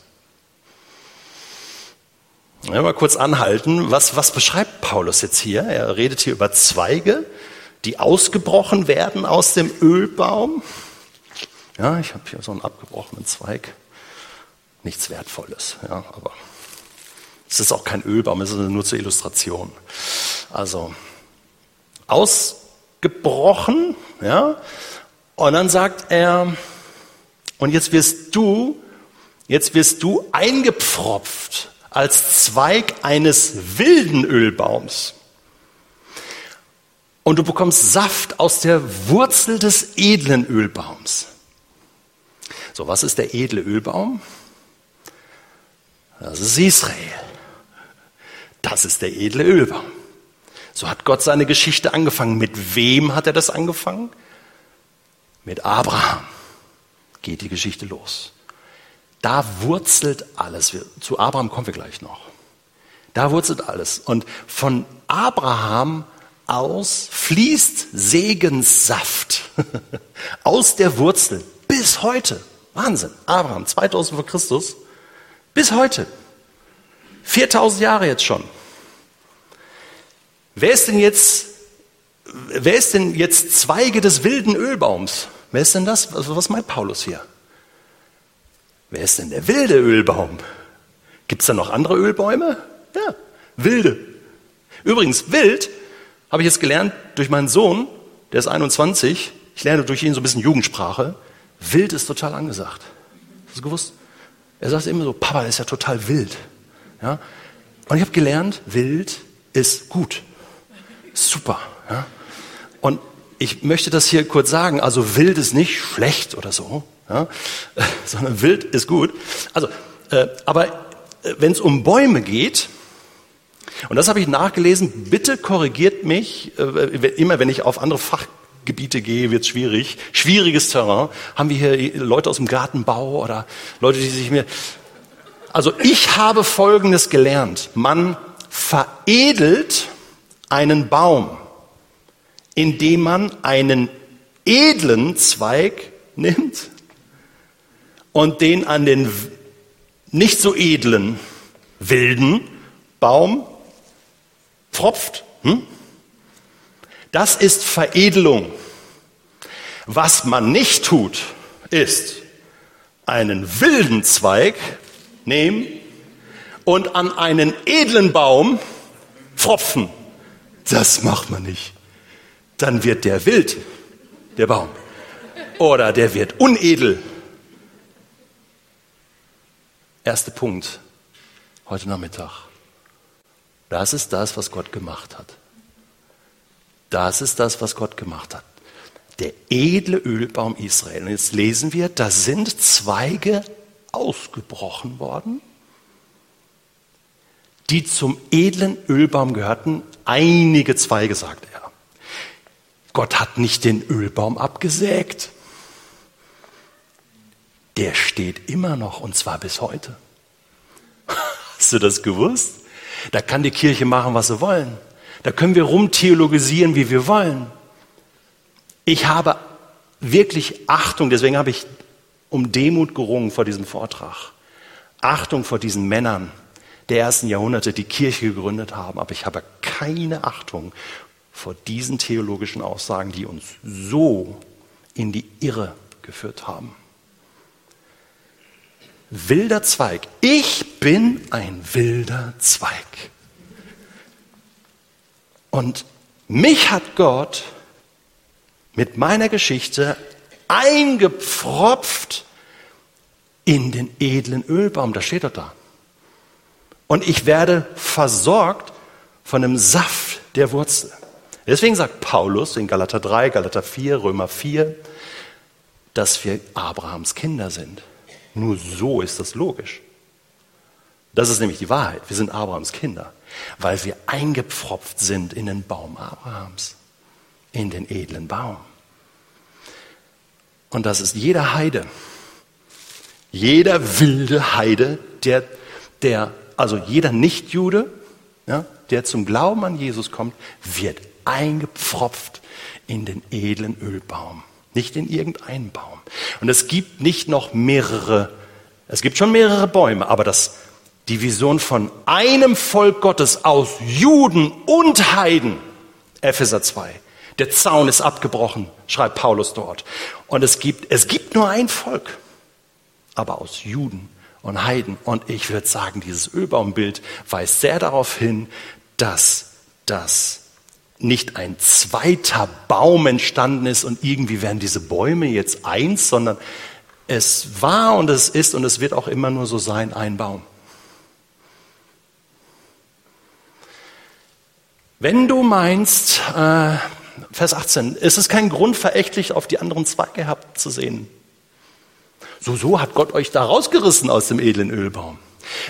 Ja, mal kurz anhalten. Was, was beschreibt Paulus jetzt hier? Er redet hier über Zweige, die ausgebrochen werden aus dem Ölbaum. Ja, ich habe hier so einen abgebrochenen Zweig. Nichts Wertvolles, ja, aber es ist auch kein Ölbaum, es ist nur zur Illustration. Also ausgebrochen, ja, und dann sagt er, und jetzt wirst du, jetzt wirst du eingepfropft als Zweig eines wilden Ölbaums. Und du bekommst Saft aus der Wurzel des edlen Ölbaums. So, was ist der edle Ölbaum? Das ist Israel. Das ist der edle Ölbaum. So hat Gott seine Geschichte angefangen. Mit wem hat er das angefangen? Mit Abraham geht die Geschichte los. Da wurzelt alles. Zu Abraham kommen wir gleich noch. Da wurzelt alles. Und von Abraham aus fließt Segenssaft aus der Wurzel bis heute. Wahnsinn. Abraham, 2000 vor Christus, bis heute. 4000 Jahre jetzt schon. Wer ist denn jetzt, wer ist denn jetzt Zweige des wilden Ölbaums? Wer ist denn das? Was meint Paulus hier? Wer ist denn der wilde Ölbaum? Gibt es da noch andere Ölbäume? Ja, wilde. Übrigens, wild habe ich jetzt gelernt durch meinen Sohn, der ist 21. Ich lerne durch ihn so ein bisschen Jugendsprache. Wild ist total angesagt. Hast du gewusst? Er sagt immer so, Papa ist ja total wild. Ja? Und ich habe gelernt, wild ist gut. Super. Ja? Und ich möchte das hier kurz sagen. Also wild ist nicht schlecht oder so ja? sondern wild ist gut. Also, äh, aber äh, wenn es um Bäume geht, und das habe ich nachgelesen, bitte korrigiert mich, äh, immer wenn ich auf andere Fachgebiete gehe, wird es schwierig. Schwieriges Terrain. Haben wir hier Leute aus dem Gartenbau oder Leute, die sich mir... Also ich habe Folgendes gelernt. Man veredelt einen Baum, indem man einen edlen Zweig nimmt und den an den nicht so edlen, wilden Baum pfropft. Hm? Das ist Veredelung. Was man nicht tut, ist einen wilden Zweig nehmen und an einen edlen Baum pfropfen. Das macht man nicht. Dann wird der wild, der Baum. Oder der wird unedel, Erster Punkt heute Nachmittag. Das ist das, was Gott gemacht hat. Das ist das, was Gott gemacht hat. Der edle Ölbaum Israel. Und jetzt lesen wir, da sind Zweige ausgebrochen worden, die zum edlen Ölbaum gehörten. Einige Zweige, sagt er. Gott hat nicht den Ölbaum abgesägt der steht immer noch und zwar bis heute. Hast du das gewusst? Da kann die Kirche machen, was sie wollen. Da können wir rumtheologisieren, wie wir wollen. Ich habe wirklich Achtung, deswegen habe ich um Demut gerungen vor diesem Vortrag. Achtung vor diesen Männern der ersten Jahrhunderte, die Kirche gegründet haben. Aber ich habe keine Achtung vor diesen theologischen Aussagen, die uns so in die Irre geführt haben. Wilder Zweig. Ich bin ein wilder Zweig. Und mich hat Gott mit meiner Geschichte eingepfropft in den edlen Ölbaum. Das steht doch da. Und ich werde versorgt von dem Saft der Wurzel. Deswegen sagt Paulus in Galater 3, Galater 4, Römer 4, dass wir Abrahams Kinder sind. Nur so ist das logisch. Das ist nämlich die Wahrheit. Wir sind Abrahams Kinder, weil wir eingepfropft sind in den Baum Abrahams, in den edlen Baum. Und das ist jeder Heide, jeder wilde Heide, der, der also jeder Nichtjude, ja, der zum Glauben an Jesus kommt, wird eingepfropft in den edlen Ölbaum, nicht in irgendeinen Baum. Und es gibt nicht noch mehrere, es gibt schon mehrere Bäume, aber das, die Vision von einem Volk Gottes aus Juden und Heiden, Epheser 2, der Zaun ist abgebrochen, schreibt Paulus dort. Und es gibt, es gibt nur ein Volk, aber aus Juden und Heiden. Und ich würde sagen, dieses Ölbaumbild weist sehr darauf hin, dass das nicht ein zweiter Baum entstanden ist und irgendwie werden diese Bäume jetzt eins, sondern es war und es ist und es wird auch immer nur so sein, ein Baum. Wenn du meinst, äh, Vers 18, ist es kein Grund, verächtlich auf die anderen Zweige zu sehen. So, so hat Gott euch da rausgerissen aus dem edlen Ölbaum.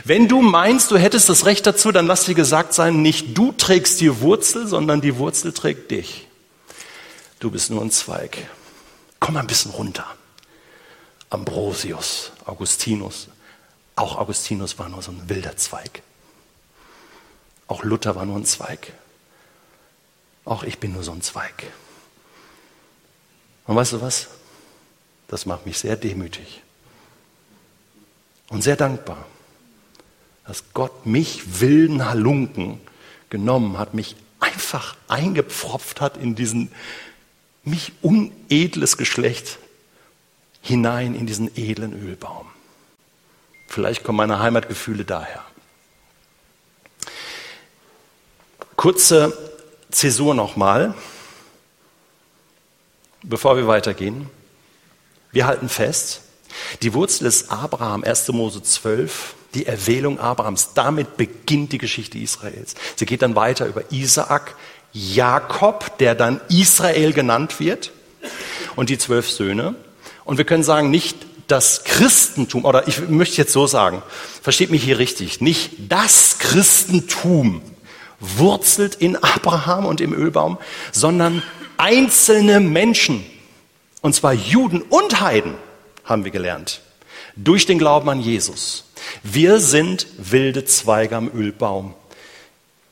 Wenn du meinst, du hättest das Recht dazu, dann lass dir gesagt sein, nicht du trägst die Wurzel, sondern die Wurzel trägt dich. Du bist nur ein Zweig. Komm mal ein bisschen runter. Ambrosius, Augustinus. Auch Augustinus war nur so ein wilder Zweig. Auch Luther war nur ein Zweig. Auch ich bin nur so ein Zweig. Und weißt du was? Das macht mich sehr demütig und sehr dankbar dass Gott mich wilden Halunken genommen hat, mich einfach eingepfropft hat in diesen mich unedles Geschlecht hinein in diesen edlen Ölbaum. Vielleicht kommen meine Heimatgefühle daher. Kurze Zäsur nochmal, bevor wir weitergehen. Wir halten fest, die Wurzel ist Abraham, 1. Mose 12, die Erwählung Abrahams. Damit beginnt die Geschichte Israels. Sie geht dann weiter über Isaak, Jakob, der dann Israel genannt wird, und die zwölf Söhne. Und wir können sagen, nicht das Christentum, oder ich möchte jetzt so sagen, versteht mich hier richtig, nicht das Christentum wurzelt in Abraham und im Ölbaum, sondern einzelne Menschen, und zwar Juden und Heiden, haben wir gelernt, durch den Glauben an Jesus. Wir sind wilde Zweige am Ölbaum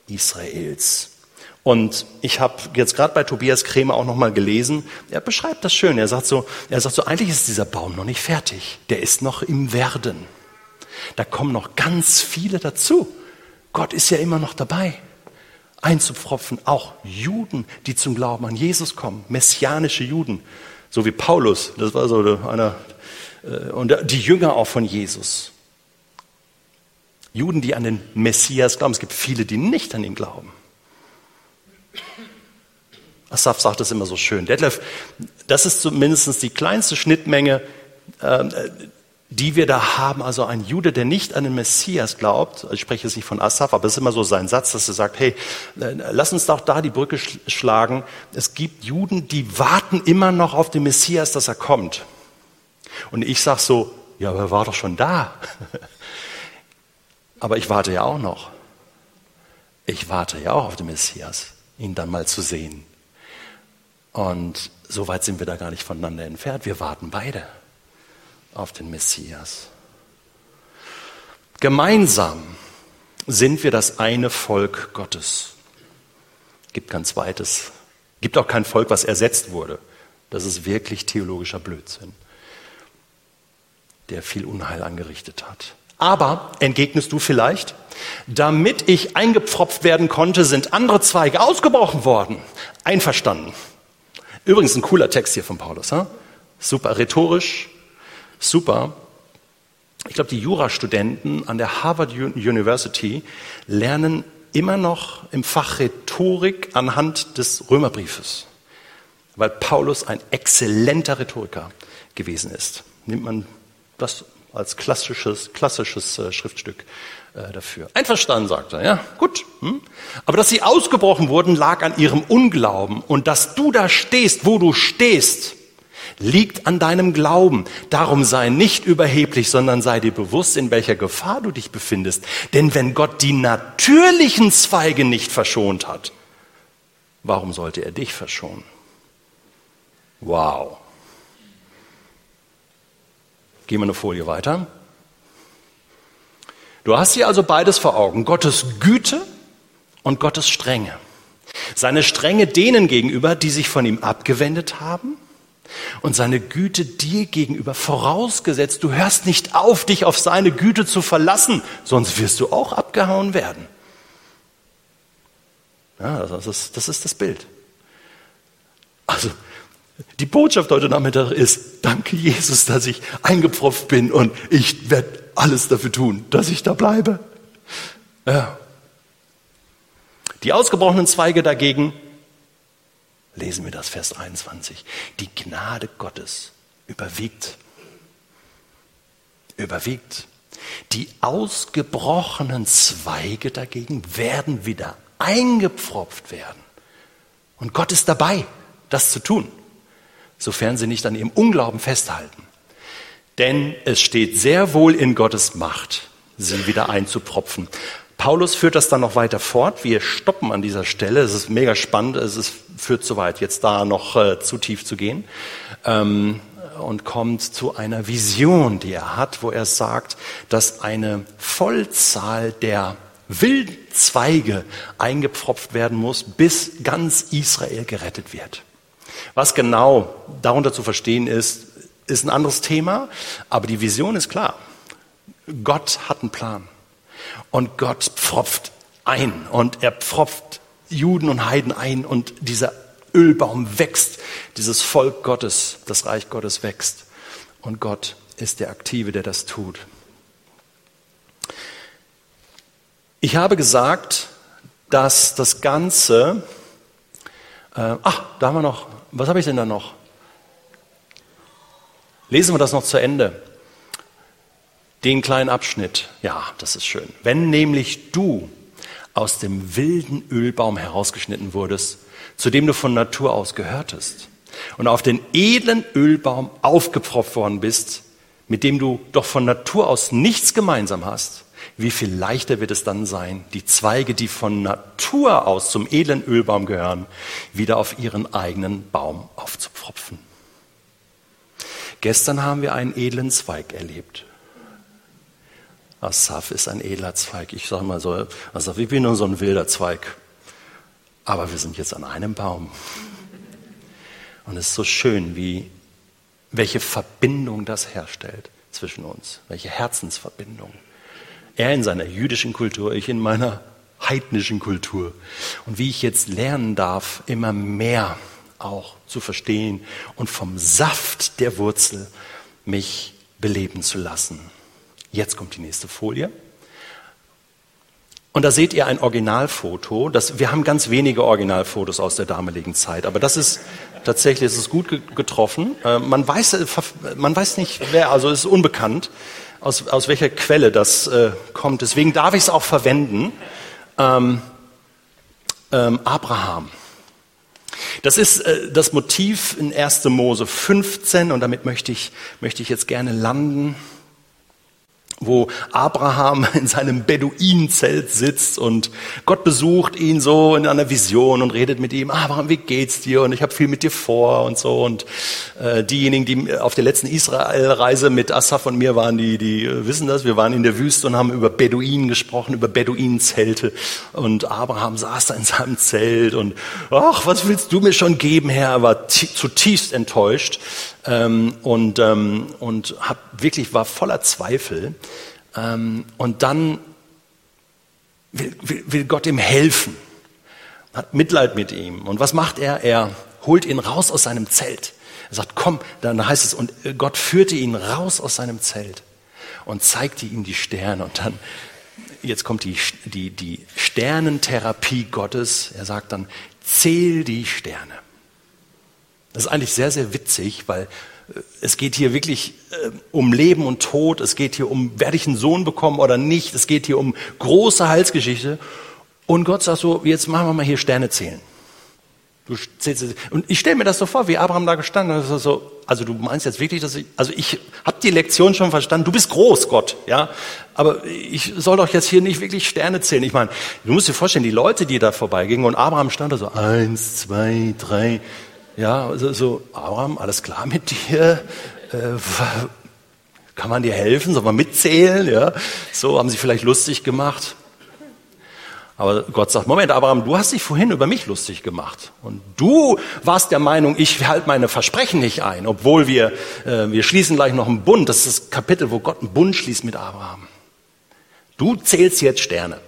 Israels. Und ich habe jetzt gerade bei Tobias Krämer auch noch mal gelesen, er beschreibt das schön. Er sagt so, er sagt so, eigentlich ist dieser Baum noch nicht fertig. Der ist noch im Werden. Da kommen noch ganz viele dazu. Gott ist ja immer noch dabei, einzupfropfen. Auch Juden, die zum Glauben an Jesus kommen, messianische Juden, so wie Paulus. Das war so einer äh, und die Jünger auch von Jesus. Juden, die an den Messias glauben. Es gibt viele, die nicht an ihn glauben. Asaf sagt das immer so schön. Detlef, das ist zumindest die kleinste Schnittmenge, äh, die wir da haben. Also ein Jude, der nicht an den Messias glaubt, ich spreche jetzt nicht von Asaf, aber es ist immer so sein Satz, dass er sagt, hey, äh, lass uns doch da die Brücke schlagen. Es gibt Juden, die warten immer noch auf den Messias, dass er kommt. Und ich sage so, ja, aber er war doch schon da. Aber ich warte ja auch noch. Ich warte ja auch auf den Messias, ihn dann mal zu sehen. Und so weit sind wir da gar nicht voneinander entfernt. Wir warten beide auf den Messias. Gemeinsam sind wir das eine Volk Gottes. Gibt kein zweites. Gibt auch kein Volk, was ersetzt wurde. Das ist wirklich theologischer Blödsinn, der viel Unheil angerichtet hat. Aber, entgegnest du vielleicht, damit ich eingepfropft werden konnte, sind andere Zweige ausgebrochen worden. Einverstanden. Übrigens ein cooler Text hier von Paulus. Huh? Super rhetorisch, super. ich glaube, die Jurastudenten an der Harvard University lernen immer noch im Fach Rhetorik anhand des Römerbriefes, weil Paulus ein exzellenter Rhetoriker gewesen ist. Nimmt man das als klassisches, klassisches äh, Schriftstück äh, dafür. Einverstanden, sagt er, ja, gut. Hm? Aber dass sie ausgebrochen wurden, lag an ihrem Unglauben. Und dass du da stehst, wo du stehst, liegt an deinem Glauben. Darum sei nicht überheblich, sondern sei dir bewusst, in welcher Gefahr du dich befindest. Denn wenn Gott die natürlichen Zweige nicht verschont hat, warum sollte er dich verschonen? Wow. Gehen wir eine Folie weiter. Du hast hier also beides vor Augen, Gottes Güte und Gottes Strenge. Seine Strenge denen gegenüber, die sich von ihm abgewendet haben und seine Güte dir gegenüber vorausgesetzt, du hörst nicht auf, dich auf seine Güte zu verlassen, sonst wirst du auch abgehauen werden. Ja, das ist das, ist das Bild. Also, die Botschaft heute Nachmittag ist, danke Jesus, dass ich eingepfropft bin und ich werde alles dafür tun, dass ich da bleibe. Ja. Die ausgebrochenen Zweige dagegen lesen wir das Vers 21. Die Gnade Gottes überwiegt. Überwiegt. Die ausgebrochenen Zweige dagegen werden wieder eingepfropft werden. Und Gott ist dabei, das zu tun, sofern sie nicht an ihrem Unglauben festhalten. Denn es steht sehr wohl in Gottes Macht, sie wieder einzupropfen. Paulus führt das dann noch weiter fort. Wir stoppen an dieser Stelle. Es ist mega spannend. Es ist, führt zu weit, jetzt da noch äh, zu tief zu gehen. Ähm, und kommt zu einer Vision, die er hat, wo er sagt, dass eine Vollzahl der wilden Zweige eingepfropft werden muss, bis ganz Israel gerettet wird. Was genau darunter zu verstehen ist, ist ein anderes Thema, aber die Vision ist klar. Gott hat einen Plan. Und Gott pfropft ein und er pfropft Juden und Heiden ein und dieser Ölbaum wächst, dieses Volk Gottes, das Reich Gottes wächst. Und Gott ist der Aktive, der das tut. Ich habe gesagt, dass das Ganze, äh, ach, da haben wir noch, was habe ich denn da noch? Lesen wir das noch zu Ende. Den kleinen Abschnitt, ja, das ist schön. Wenn nämlich du aus dem wilden Ölbaum herausgeschnitten wurdest, zu dem du von Natur aus gehörtest, und auf den edlen Ölbaum aufgepfropft worden bist, mit dem du doch von Natur aus nichts gemeinsam hast, wie viel leichter wird es dann sein, die Zweige, die von Natur aus zum edlen Ölbaum gehören, wieder auf ihren eigenen Baum aufzupfropfen. Gestern haben wir einen edlen Zweig erlebt. Asaf ist ein edler Zweig. Ich sage mal so, Asaf, ich bin nur so ein wilder Zweig. Aber wir sind jetzt an einem Baum. Und es ist so schön, wie, welche Verbindung das herstellt zwischen uns. Welche Herzensverbindung. Er in seiner jüdischen Kultur, ich in meiner heidnischen Kultur. Und wie ich jetzt lernen darf, immer mehr auch zu verstehen und vom Saft der Wurzel mich beleben zu lassen. Jetzt kommt die nächste Folie. Und da seht ihr ein Originalfoto. Das, wir haben ganz wenige Originalfotos aus der damaligen Zeit, aber das ist tatsächlich, es gut getroffen. Äh, man weiß, äh, man weiß nicht, wer, also es ist unbekannt, aus, aus welcher Quelle das äh, kommt. Deswegen darf ich es auch verwenden. Ähm, ähm, Abraham. Das ist äh, das Motiv in 1. Mose 15 und damit möchte ich, möchte ich jetzt gerne landen wo Abraham in seinem Beduinenzelt sitzt und Gott besucht ihn so in einer Vision und redet mit ihm, Abraham, wie geht's dir? Und ich habe viel mit dir vor und so. Und äh, diejenigen, die auf der letzten Israelreise mit Asaf und mir waren, die, die wissen das. Wir waren in der Wüste und haben über Beduinen gesprochen, über Beduinenzelte. Und Abraham saß da in seinem Zelt und, ach, was willst du mir schon geben, Herr? Er war zutiefst enttäuscht ähm, und, ähm, und hab wirklich war voller Zweifel. Ähm, und dann will, will, will Gott ihm helfen, hat Mitleid mit ihm. Und was macht er? Er holt ihn raus aus seinem Zelt. Er sagt, komm, dann heißt es, und Gott führte ihn raus aus seinem Zelt. und zeigte ihm die Sterne. Und dann, jetzt kommt die, die, die Sternentherapie Gottes. Er sagt dann, zähl die Sterne. Das ist eigentlich sehr, sehr witzig, weil äh, es geht hier wirklich äh, um Leben und Tod. Es geht hier um, werde ich einen Sohn bekommen oder nicht. Es geht hier um große Heilsgeschichte. Und Gott sagt so, jetzt machen wir mal hier Sterne zählen. Du zählst, und ich stelle mir das so vor, wie Abraham da gestanden hat. So, also du meinst jetzt wirklich, dass ich, also ich habe die Lektion schon verstanden. Du bist groß, Gott, ja. Aber ich soll doch jetzt hier nicht wirklich Sterne zählen. Ich meine, du musst dir vorstellen, die Leute, die da vorbeigingen und Abraham stand da so eins, zwei, drei, ja, so, so Abraham, alles klar mit dir? Äh, kann man dir helfen? Soll man mitzählen? Ja, so haben sie vielleicht lustig gemacht. Aber Gott sagt, Moment, Abraham, du hast dich vorhin über mich lustig gemacht. Und du warst der Meinung, ich halte meine Versprechen nicht ein, obwohl wir, äh, wir schließen gleich noch einen Bund. Das ist das Kapitel, wo Gott einen Bund schließt mit Abraham. Du zählst jetzt Sterne.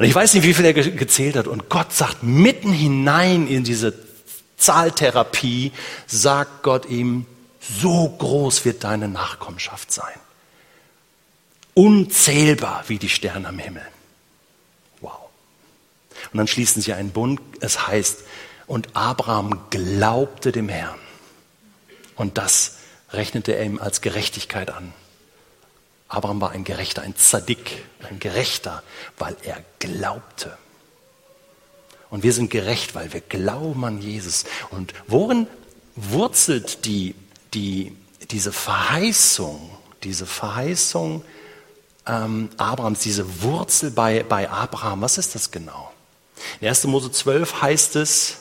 Und ich weiß nicht, wie viel er ge gezählt hat. Und Gott sagt, mitten hinein in diese Zahltherapie, sagt Gott ihm, so groß wird deine Nachkommenschaft sein. Unzählbar wie die Sterne am Himmel. Und dann schließen sie einen Bund. Es heißt, und Abraham glaubte dem Herrn. Und das rechnete er ihm als Gerechtigkeit an. Abraham war ein Gerechter, ein Zadik, ein Gerechter, weil er glaubte. Und wir sind gerecht, weil wir glauben an Jesus. Und worin wurzelt die, die, diese Verheißung, diese Verheißung ähm, Abrahams, diese Wurzel bei, bei Abraham? Was ist das genau? In 1. Mose 12 heißt es,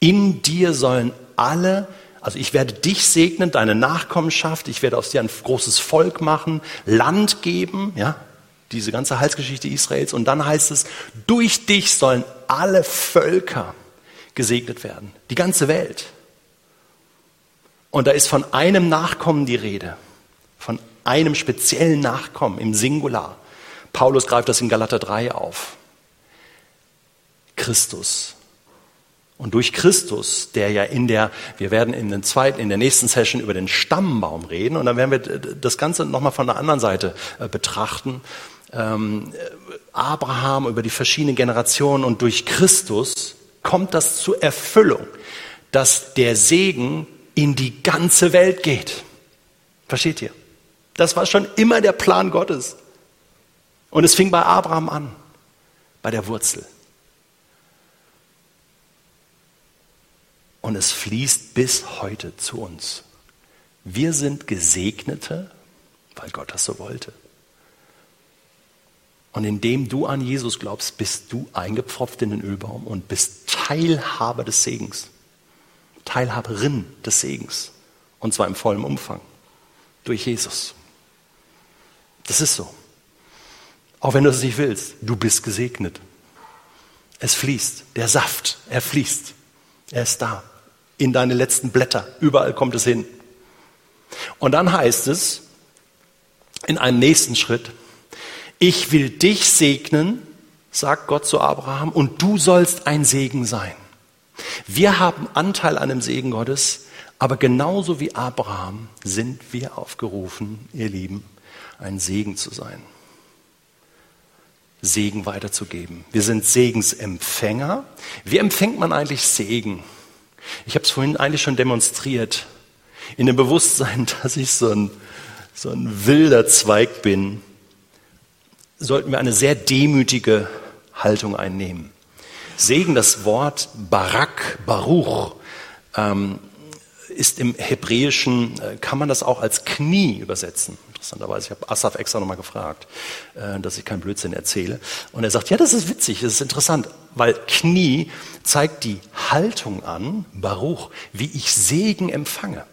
in dir sollen alle, also ich werde dich segnen, deine Nachkommenschaft, ich werde aus dir ein großes Volk machen, Land geben, ja, diese ganze Heilsgeschichte Israels. Und dann heißt es, durch dich sollen alle Völker gesegnet werden, die ganze Welt. Und da ist von einem Nachkommen die Rede, von einem speziellen Nachkommen im Singular. Paulus greift das in Galater 3 auf. Christus. Und durch Christus, der ja in der, wir werden in, den zweiten, in der nächsten Session über den Stammbaum reden und dann werden wir das Ganze nochmal von der anderen Seite äh, betrachten. Ähm, Abraham über die verschiedenen Generationen und durch Christus kommt das zur Erfüllung, dass der Segen in die ganze Welt geht. Versteht ihr? Das war schon immer der Plan Gottes. Und es fing bei Abraham an, bei der Wurzel. Und es fließt bis heute zu uns. Wir sind Gesegnete, weil Gott das so wollte. Und indem du an Jesus glaubst, bist du eingepfropft in den Ölbaum und bist Teilhaber des Segens. Teilhaberin des Segens. Und zwar im vollen Umfang. Durch Jesus. Das ist so. Auch wenn du es nicht willst, du bist gesegnet. Es fließt. Der Saft, er fließt. Er ist da in deine letzten Blätter. Überall kommt es hin. Und dann heißt es in einem nächsten Schritt, ich will dich segnen, sagt Gott zu Abraham, und du sollst ein Segen sein. Wir haben Anteil an dem Segen Gottes, aber genauso wie Abraham sind wir aufgerufen, ihr Lieben, ein Segen zu sein. Segen weiterzugeben. Wir sind Segensempfänger. Wie empfängt man eigentlich Segen? Ich habe es vorhin eigentlich schon demonstriert. In dem Bewusstsein, dass ich so ein, so ein wilder Zweig bin, sollten wir eine sehr demütige Haltung einnehmen. Segen, das Wort Barak, Baruch, ähm, ist im Hebräischen, äh, kann man das auch als Knie übersetzen. Interessanterweise, ich habe Asaf extra nochmal gefragt, äh, dass ich keinen Blödsinn erzähle. Und er sagt, ja, das ist witzig, das ist interessant, weil Knie zeigt die Haltung an, Baruch, wie ich Segen empfange.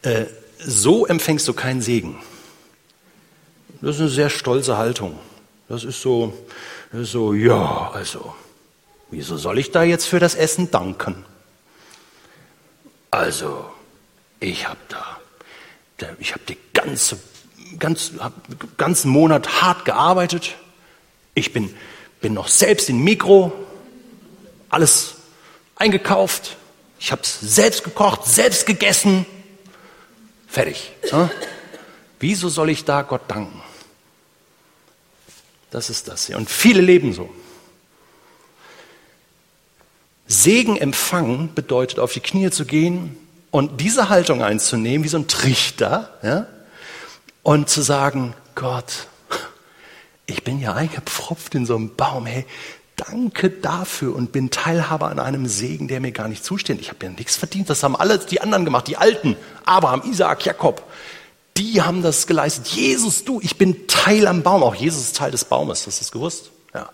Äh, so empfängst du keinen Segen. Das ist eine sehr stolze Haltung. Das ist so, das ist so, ja, also, wieso soll ich da jetzt für das Essen danken? Also, ich habe da ich habe den ganze, ganz, ganzen Monat hart gearbeitet. Ich bin, bin noch selbst in Mikro, alles eingekauft. Ich habe es selbst gekocht, selbst gegessen. Fertig. Ja? Wieso soll ich da Gott danken? Das ist das hier. Und viele leben so. Segen empfangen bedeutet, auf die Knie zu gehen und diese Haltung einzunehmen, wie so ein Trichter, ja? Und zu sagen, Gott, ich bin ja eingepfropft in so einem Baum, hey, danke dafür und bin Teilhaber an einem Segen, der mir gar nicht zusteht. Ich habe ja nichts verdient, das haben alle die anderen gemacht, die Alten, Abraham, Isaak, Jakob. Die haben das geleistet. Jesus, du, ich bin Teil am Baum. Auch Jesus ist Teil des Baumes, hast du das gewusst? Ja.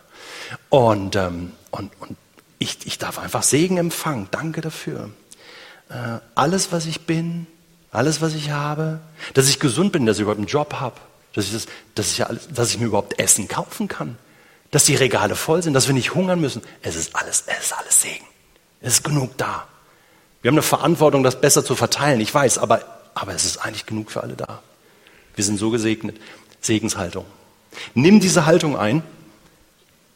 Und, ähm, und, und ich, ich darf einfach Segen empfangen. Danke dafür. Äh, alles, was ich bin, alles, was ich habe, dass ich gesund bin, dass ich überhaupt einen Job habe, dass ich, das, dass, ich alles, dass ich mir überhaupt Essen kaufen kann, dass die Regale voll sind, dass wir nicht hungern müssen. Es ist alles, es ist alles Segen. Es ist genug da. Wir haben eine Verantwortung, das besser zu verteilen, ich weiß, aber, aber es ist eigentlich genug für alle da. Wir sind so gesegnet. Segenshaltung. Nimm diese Haltung ein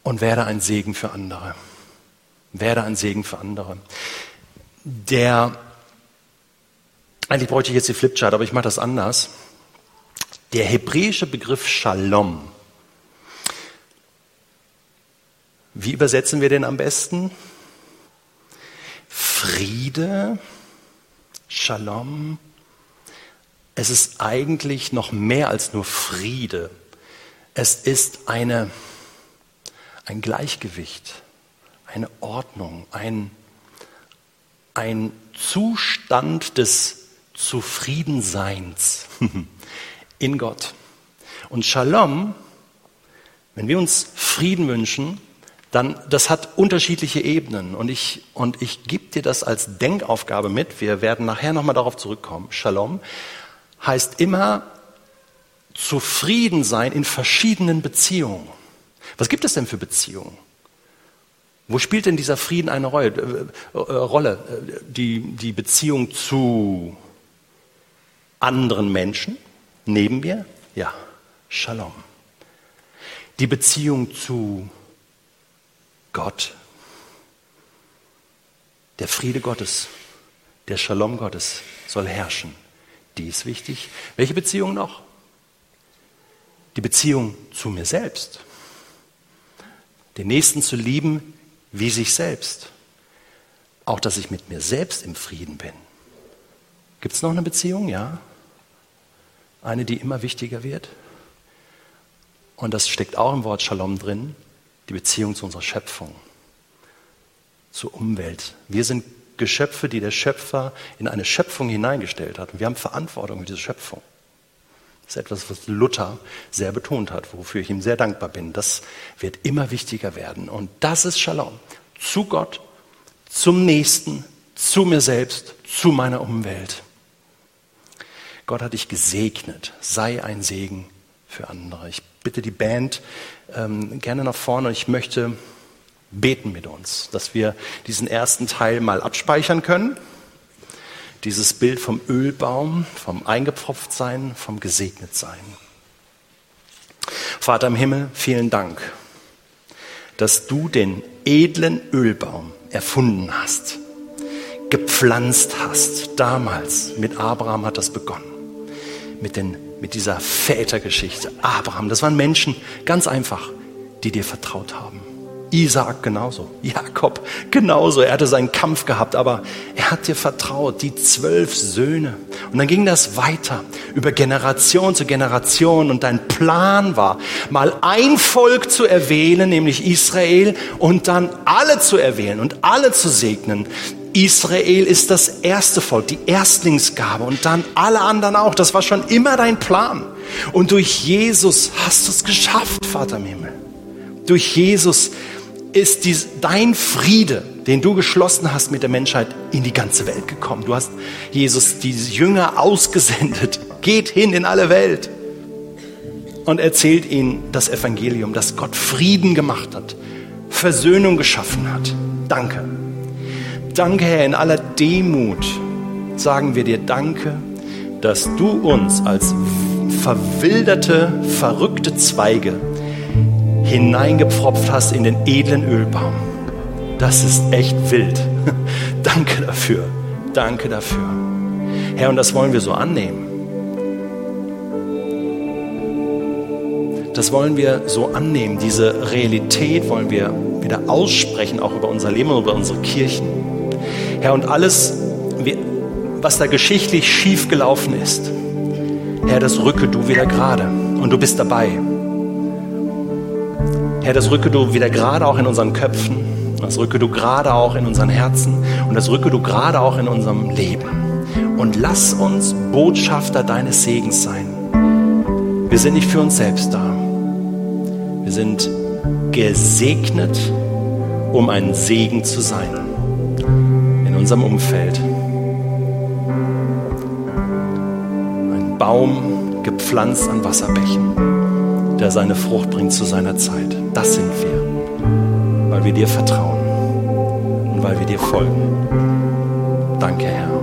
und werde ein Segen für andere. Werde ein Segen für andere. Der, eigentlich bräuchte ich jetzt die Flipchart, aber ich mache das anders. Der hebräische Begriff Shalom. Wie übersetzen wir den am besten? Friede, Shalom. Es ist eigentlich noch mehr als nur Friede. Es ist eine, ein Gleichgewicht, eine Ordnung, ein, ein Zustand des Zufriedenseins in Gott. Und Shalom, wenn wir uns Frieden wünschen, dann das hat unterschiedliche Ebenen und ich und ich gebe dir das als Denkaufgabe mit. Wir werden nachher noch mal darauf zurückkommen. Shalom heißt immer zufrieden sein in verschiedenen Beziehungen. Was gibt es denn für Beziehungen? Wo spielt denn dieser Frieden eine Rolle? Äh, äh, Rolle? Die, die Beziehung zu anderen Menschen neben mir? Ja, Shalom. Die Beziehung zu Gott. Der Friede Gottes, der Shalom Gottes soll herrschen. Die ist wichtig. Welche Beziehung noch? Die Beziehung zu mir selbst. Den Nächsten zu lieben wie sich selbst. Auch, dass ich mit mir selbst im Frieden bin. Gibt es noch eine Beziehung? Ja. Eine, die immer wichtiger wird. Und das steckt auch im Wort Shalom drin die Beziehung zu unserer Schöpfung, zur Umwelt. Wir sind Geschöpfe, die der Schöpfer in eine Schöpfung hineingestellt hat. Und wir haben Verantwortung für diese Schöpfung. Das ist etwas, was Luther sehr betont hat, wofür ich ihm sehr dankbar bin. Das wird immer wichtiger werden. Und das ist Shalom. Zu Gott, zum Nächsten, zu mir selbst, zu meiner Umwelt. Gott hat dich gesegnet. Sei ein Segen für andere. Ich bitte die Band ähm, gerne nach vorne ich möchte beten mit uns, dass wir diesen ersten Teil mal abspeichern können. Dieses Bild vom Ölbaum, vom Eingepfropftsein, vom Gesegnetsein. Vater im Himmel, vielen Dank, dass du den edlen Ölbaum erfunden hast, gepflanzt hast. Damals mit Abraham hat das begonnen, mit den mit dieser Vätergeschichte. Abraham, das waren Menschen, ganz einfach, die dir vertraut haben. Isaac genauso, Jakob genauso. Er hatte seinen Kampf gehabt, aber er hat dir vertraut, die zwölf Söhne. Und dann ging das weiter über Generation zu Generation. Und dein Plan war, mal ein Volk zu erwählen, nämlich Israel, und dann alle zu erwählen und alle zu segnen. Israel ist das erste Volk, die Erstlingsgabe und dann alle anderen auch. Das war schon immer dein Plan. Und durch Jesus hast du es geschafft, Vater im Himmel. Durch Jesus ist dies, dein Friede, den du geschlossen hast mit der Menschheit, in die ganze Welt gekommen. Du hast Jesus, die Jünger ausgesendet. Geht hin in alle Welt und erzählt ihnen das Evangelium, dass Gott Frieden gemacht hat, Versöhnung geschaffen hat. Danke. Danke, Herr, in aller Demut sagen wir dir Danke, dass du uns als verwilderte, verrückte Zweige hineingepfropft hast in den edlen Ölbaum. Das ist echt wild. Danke dafür. Danke dafür. Herr, und das wollen wir so annehmen. Das wollen wir so annehmen. Diese Realität wollen wir wieder aussprechen, auch über unser Leben und über unsere Kirchen. Herr, und alles, was da geschichtlich schiefgelaufen ist, Herr, das rücke du wieder gerade und du bist dabei. Herr, das rücke du wieder gerade auch in unseren Köpfen, das rücke du gerade auch in unseren Herzen und das rücke du gerade auch in unserem Leben. Und lass uns Botschafter deines Segens sein. Wir sind nicht für uns selbst da. Wir sind gesegnet, um ein Segen zu sein in unserem Umfeld. Ein Baum gepflanzt an Wasserbächen, der seine Frucht bringt zu seiner Zeit. Das sind wir, weil wir dir vertrauen und weil wir dir folgen. Danke, Herr.